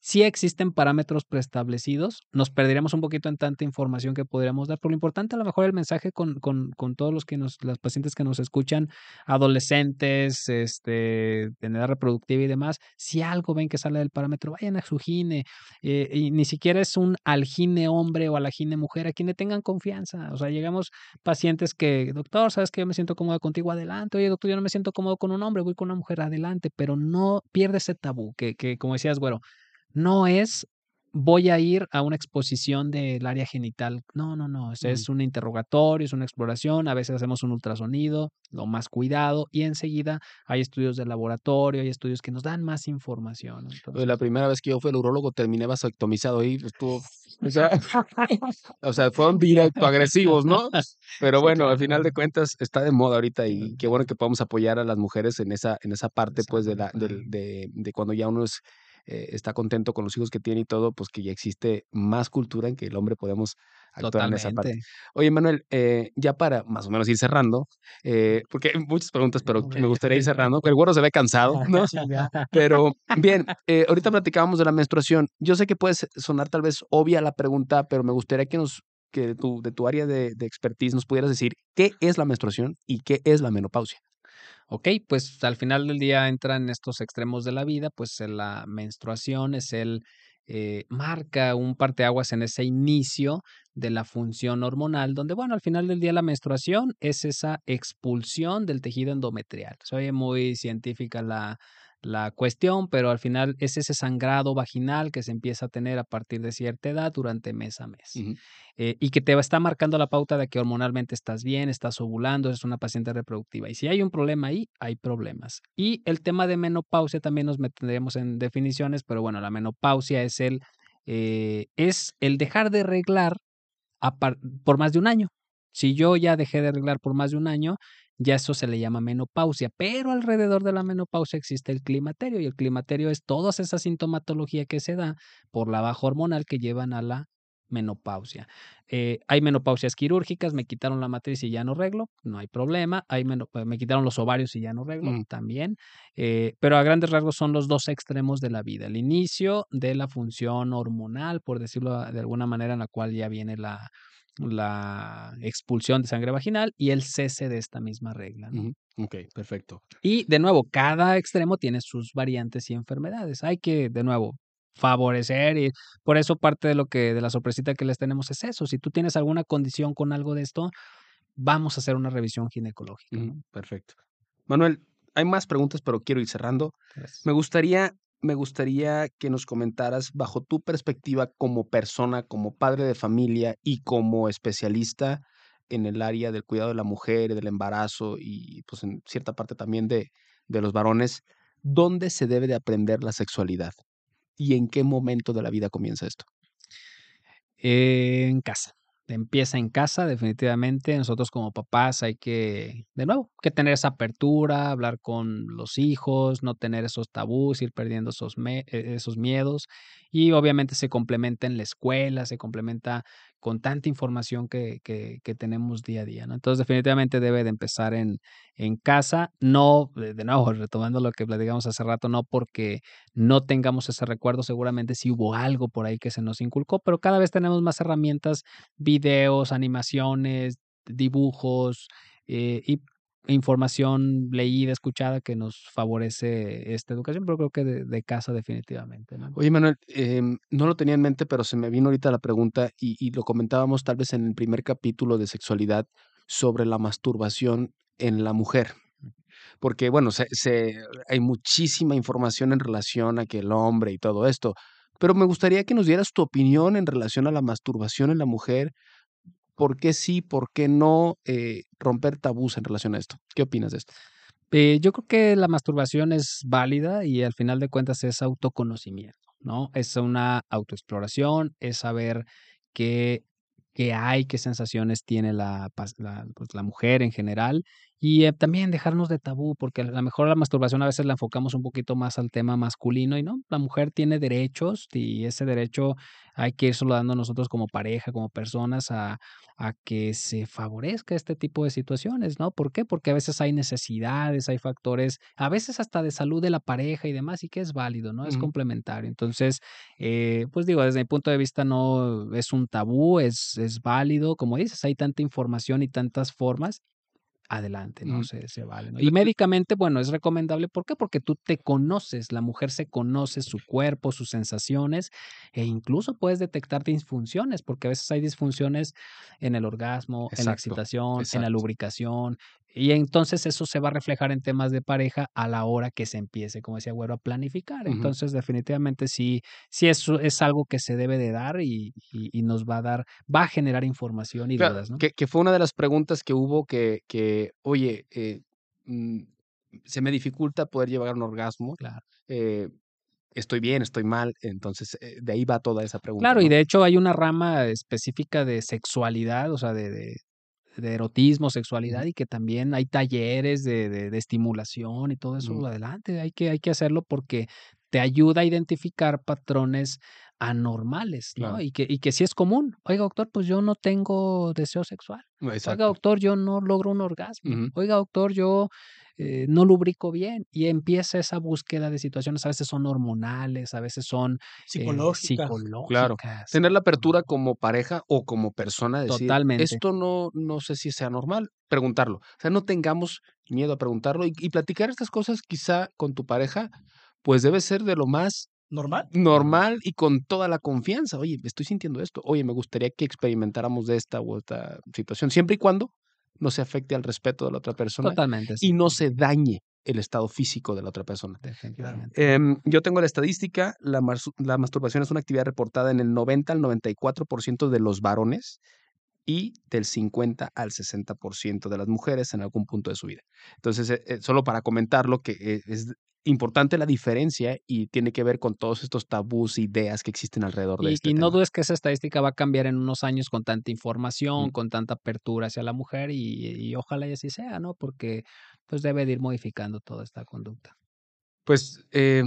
si existen parámetros preestablecidos, nos perderíamos un poquito en tanta información que podríamos dar, pero lo importante a lo mejor el mensaje con, con, con todos los que nos, las pacientes que nos escuchan, adolescentes, este, en edad reproductiva y demás, si algo ven que sale del parámetro, vayan a su gine, eh, y ni siquiera es un algine hombre o algine mujer, a quien tengan confianza, o sea, llegamos pacientes que, doctor, sabes que yo me siento cómoda contigo, adelante, oye, doctor, yo no me siento cómodo con un hombre, voy con una mujer, adelante, pero no pierde ese tabú, que, que como decías, bueno, no es voy a ir a una exposición del área genital. No, no, no. Es, un interrogatorio, es una exploración. A veces hacemos un ultrasonido, lo más cuidado, y enseguida hay estudios de laboratorio, hay estudios que nos dan más información. La primera vez que yo fui al urólogo terminé vasectomizado ahí, estuvo. *laughs* O sea, *laughs* o sea, fueron directo agresivos, ¿no? Pero bueno, al final de cuentas está de moda ahorita y qué bueno que podamos apoyar a las mujeres en esa, en esa parte, pues, de, la, de, de cuando ya uno es eh, está contento con los hijos que tiene y todo, pues que ya existe más cultura en que el hombre podemos actuar en esa parte. Oye, Manuel, eh, ya para más o menos ir cerrando, eh, *laughs* porque hay muchas preguntas, pero me gustaría ir cerrando, el güero se ve cansado, ¿no? *laughs* pero bien, *laughs* ahorita platicábamos de la menstruación. Yo sé que puede sonar tal vez obvia la pregunta, pero me gustaría que nos que de tu, de tu área de, de expertise nos pudieras decir qué es la menstruación y qué es la menopausia. Ok, pues al final del día entran estos extremos de la vida, pues la menstruación es el eh, marca un parteaguas en ese inicio de la función hormonal, donde, bueno, al final del día la menstruación es esa expulsión del tejido endometrial. Soy muy científica la, la cuestión, pero al final es ese sangrado vaginal que se empieza a tener a partir de cierta edad durante mes a mes. Eh, y que te está marcando la pauta de que hormonalmente estás bien, estás ovulando, es una paciente reproductiva. Y si hay un problema ahí, hay problemas. Y el tema de menopausia también nos meteremos en definiciones, pero bueno, la menopausia es el, eh, es el dejar de arreglar por más de un año. Si yo ya dejé de arreglar por más de un año, ya eso se le llama menopausia, pero alrededor de la menopausia existe el climaterio y el climaterio es toda esa sintomatología que se da por la baja hormonal que llevan a la menopausia. Eh, hay menopausias quirúrgicas, me quitaron la matriz y ya no reglo, no hay problema. Hay eh, me quitaron los ovarios y ya no reglo, mm. también. Eh, pero a grandes rasgos son los dos extremos de la vida. El inicio de la función hormonal, por decirlo de alguna manera, en la cual ya viene la, la expulsión de sangre vaginal y el cese de esta misma regla. Ok, perfecto. Y de nuevo, cada extremo tiene sus variantes y enfermedades. Hay que, de nuevo, favorecer y por eso parte de lo que de la sorpresita que les tenemos es eso. Si tú tienes alguna condición con algo de esto, vamos a hacer una revisión ginecológica. Perfecto. Manuel, hay más preguntas, pero quiero ir cerrando. Me gustaría me gustaría que nos comentaras bajo tu perspectiva como persona, como padre de familia y como especialista en el área del cuidado de la mujer, del embarazo y pues en cierta parte también de, de los varones, ¿dónde se debe de aprender la sexualidad? ¿Y en qué momento de la vida comienza esto? en casa empieza en casa, definitivamente. Nosotros como papás hay que, de nuevo, que tener esa apertura, hablar con los hijos, no tener esos tabús, ir perdiendo esos, e, esos miedos. Y obviamente se complementa en la escuela, se complementa con tanta información que, que, tenemos día a día, ¿no? Entonces, definitivamente debe de empezar en, en casa, no, de de nuevo, *laughs* retomando lo que platicamos hace rato, no porque no tengamos ese recuerdo, seguramente sí hubo algo por ahí que se nos inculcó, pero cada vez tenemos más herramientas, videos, animaciones, dibujos, eh, y información leída, escuchada que nos favorece esta educación, pero creo que de, casa definitivamente, ¿no? Oye, Manuel, em, no lo tenía en mente, pero se me vino ahorita la pregunta y, lo comentábamos tal vez en el primer capítulo de sexualidad sobre la masturbación en la mujer. Porque, bueno, se- hay muchísima información en relación a que el hombre y todo esto, pero me gustaría que nos dieras tu opinión en relación a la masturbación en la mujer. ¿Por qué sí, por qué no eh, romper tabús en relación a esto? ¿Qué opinas de esto? Eh, yo creo que la masturbación es válida y al final de cuentas es autoconocimiento, ¿no? Es una autoexploración, es saber qué, qué hay, qué sensaciones tiene la, pues, la mujer en general y eh, también dejarnos de tabú, porque a lo mejor la masturbación a veces la enfocamos un poquito más al tema masculino y no, la mujer tiene derechos y ese derecho hay que irlo dando nosotros como pareja, como personas a, a que se favorezca este tipo de situaciones, ¿no? ¿Por qué? Porque a veces hay necesidades, hay factores, a veces hasta de salud de la pareja y demás, y que es válido, ¿no? Es complementario. Entonces, eh, pues digo, desde mi punto de vista no es un tabú, es, es válido, como dices, hay tanta información y tantas formas. Adelante, ¿no? Ujú. Se, se vale, Y médicamente, bueno, es recomendable. ¿Por qué? Porque tú te conoces, la mujer se conoce su cuerpo, sus sensaciones, e incluso puedes detectar disfunciones, porque a veces hay disfunciones en el orgasmo, en la Exacto, excitación, en la lubricación, y entonces eso se va a reflejar en temas de pareja a la hora que se empiece, como decía Güero, a planificar. Entonces, definitivamente sí, sí es, es algo que se debe de dar y, y- y nos va a dar, va a generar información y Claro, dudas, ¿no? que, que fue una de las preguntas que hubo que, que oye, eh, mm, se me dificulta poder llevar un orgasmo. Claro. eh, estoy bien, estoy mal. Entonces, eh, de ahí va toda esa pregunta. Claro, y de hecho hay una rama específica de sexualidad, o sea, de, de, de erotismo, sexualidad, y que también hay talleres de, de, de estimulación y todo eso. Adelante, hay que, hay que hacerlo porque te ayuda a identificar patrones anormales, ¿no? Claro, Y que, y que sí es común. Oiga, doctor, pues yo no tengo deseo sexual. Oiga, doctor, yo no logro un orgasmo. Oiga, doctor, yo eh, no lubrico bien. Y empieza esa búsqueda de situaciones, a veces son hormonales, a veces son eh, Psicológica. Claro. psicológicas. Tener la apertura como pareja o como persona, decir, Totalmente. esto no, no sé si sea normal, preguntarlo. O sea, no tengamos miedo a preguntarlo y, y platicar estas cosas quizá con tu pareja, pues debe ser de lo más ¿Normal? normal y con toda la confianza. Oye, estoy sintiendo esto. Oye, me gustaría que experimentáramos de esta u otra situación, siempre y cuando no se afecte al respeto de la otra persona Totalmente, sí. y no se dañe el estado físico de la otra persona. Definitivamente. Em, yo tengo la estadística, la masturbación es una actividad reportada en el 90 al 94% de los varones y del 50 al 60% de las mujeres en algún punto de su vida. Entonces, eh, eh, solo para comentarlo, que eh, es importante la diferencia y tiene que ver con todos estos tabús, ideas que existen alrededor de Y, este y no dudes que esa estadística va a cambiar en unos años con tanta información, Mm. con tanta apertura hacia la mujer y, y ojalá y así sea, ¿no? Porque pues debe de ir modificando toda esta conducta. Pues eh,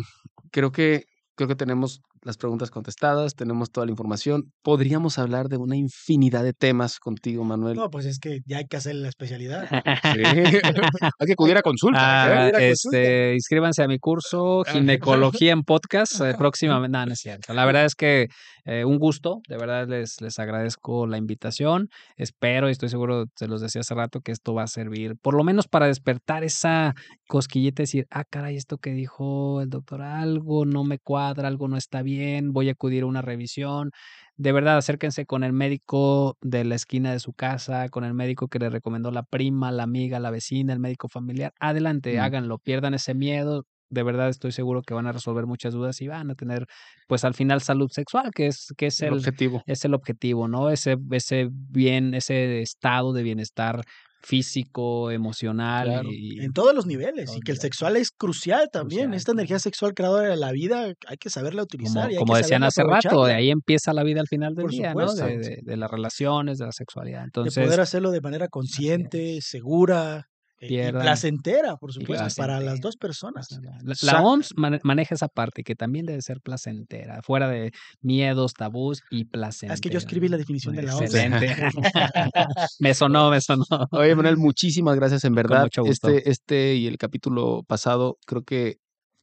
creo que creo que tenemos las preguntas contestadas, tenemos toda la información. Podríamos hablar de una infinidad de temas contigo, Manuel. No, pues es que ya hay que hacer la especialidad. Sí. *laughs* Hay que acudir a consulta. Ah, a consulta. este, inscríbanse a mi curso Ah. Ginecología en Podcast eh, *laughs* próximamente. No, no es cierto. La verdad es que eh, un gusto, de verdad les, les agradezco la invitación. Espero y estoy seguro, se los decía hace rato, que esto va a servir, por lo menos para despertar esa cosquillita y decir, ah, caray, esto que dijo el doctor, algo no me cuadra, algo no está bien, voy a acudir a una revisión. De verdad, acérquense con el médico de la esquina de su casa, con el médico que le recomendó la prima, la amiga, la vecina, el médico familiar. Adelante, Mm. háganlo, pierdan ese miedo. De verdad estoy seguro que van a resolver muchas dudas y van a tener, pues al final, salud sexual, que es, que es El el, objetivo. es el objetivo, ¿no? Ese, ese bien, ese estado de bienestar físico, emocional Claro. y, En todos los niveles. Y que el sexual es crucial también. Crucial, Esta energía sexual creadora de la vida hay que saberla utilizar. como, y hay como que decían hace rato, de ahí empieza la vida al final del Por día, ¿no? supuesto. De, de- de las relaciones, de la sexualidad. De Entonces, poder hacerlo de manera consciente, segura y placentera, por supuesto, para las dos personas. La, la OMS mane- maneja esa parte que también debe ser placentera, fuera de miedos, tabús y placentera. Ah, Es que yo escribí la definición de la OMS. Excelente. *laughs* me sonó, me sonó. *laughs* Oye, Manuel, muchísimas gracias, en verdad. mucho gusto. Este, este y el capítulo pasado creo que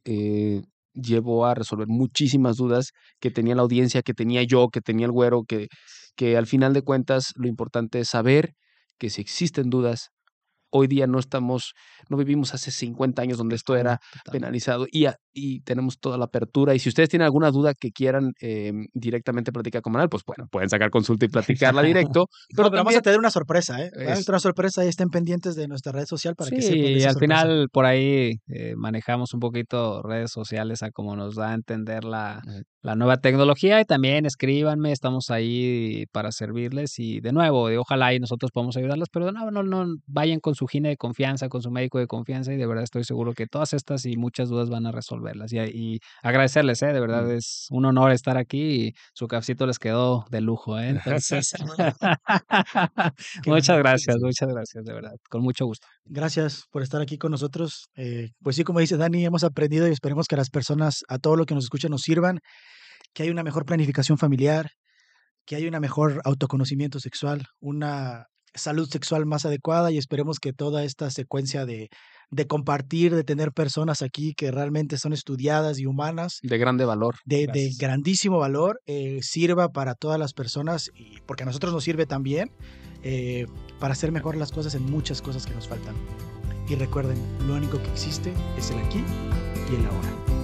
eh, llevó a resolver muchísimas dudas que tenía la audiencia, que tenía yo, que tenía el güero, que, que al final de cuentas lo importante es saber que si existen dudas, hoy día no estamos, no vivimos hace 50 años donde esto era penalizado y, a- y tenemos toda la apertura. Y si ustedes tienen alguna duda que quieran eh, directamente platicar con Manuel, pues bueno, pueden sacar consulta y platicarla directo. *laughs* Pero, Pero vamos a tener una sorpresa, ¿eh? A una sorpresa y estén pendientes de nuestra red social para que sepan Sí, esa al sorpresa. final por ahí eh, manejamos un poquito redes sociales a como nos da a entender la. La nueva tecnología y también escríbanme, estamos ahí para servirles y de nuevo, de ojalá y nosotros podamos ayudarles, pero no, no, no, vayan con su gine de confianza, con su médico de confianza y de verdad estoy seguro que todas estas y muchas dudas van a resolverlas y, y agradecerles, ¿eh? de verdad Mm. es un honor estar aquí y su cafecito les quedó de lujo, ¿eh? entonces *laughs* *laughs* muchas gracias, muchas gracias, de verdad, con mucho gusto. Gracias por estar aquí con nosotros. Eh, pues sí, como dice Dani, hemos aprendido y esperemos que a las personas, a todo lo que nos escuchan, nos sirvan, que hay una mejor planificación familiar, que hay una mejor autoconocimiento sexual, una salud sexual más adecuada y esperemos que toda esta secuencia de, de compartir, de tener personas aquí que realmente son estudiadas y humanas, de grande valor. de, grandísimo valor, eh, sirva para todas las personas, y porque a nosotros nos sirve también eh, para hacer mejor las cosas en muchas cosas que nos faltan. Y recuerden, lo único que existe es el aquí y el ahora.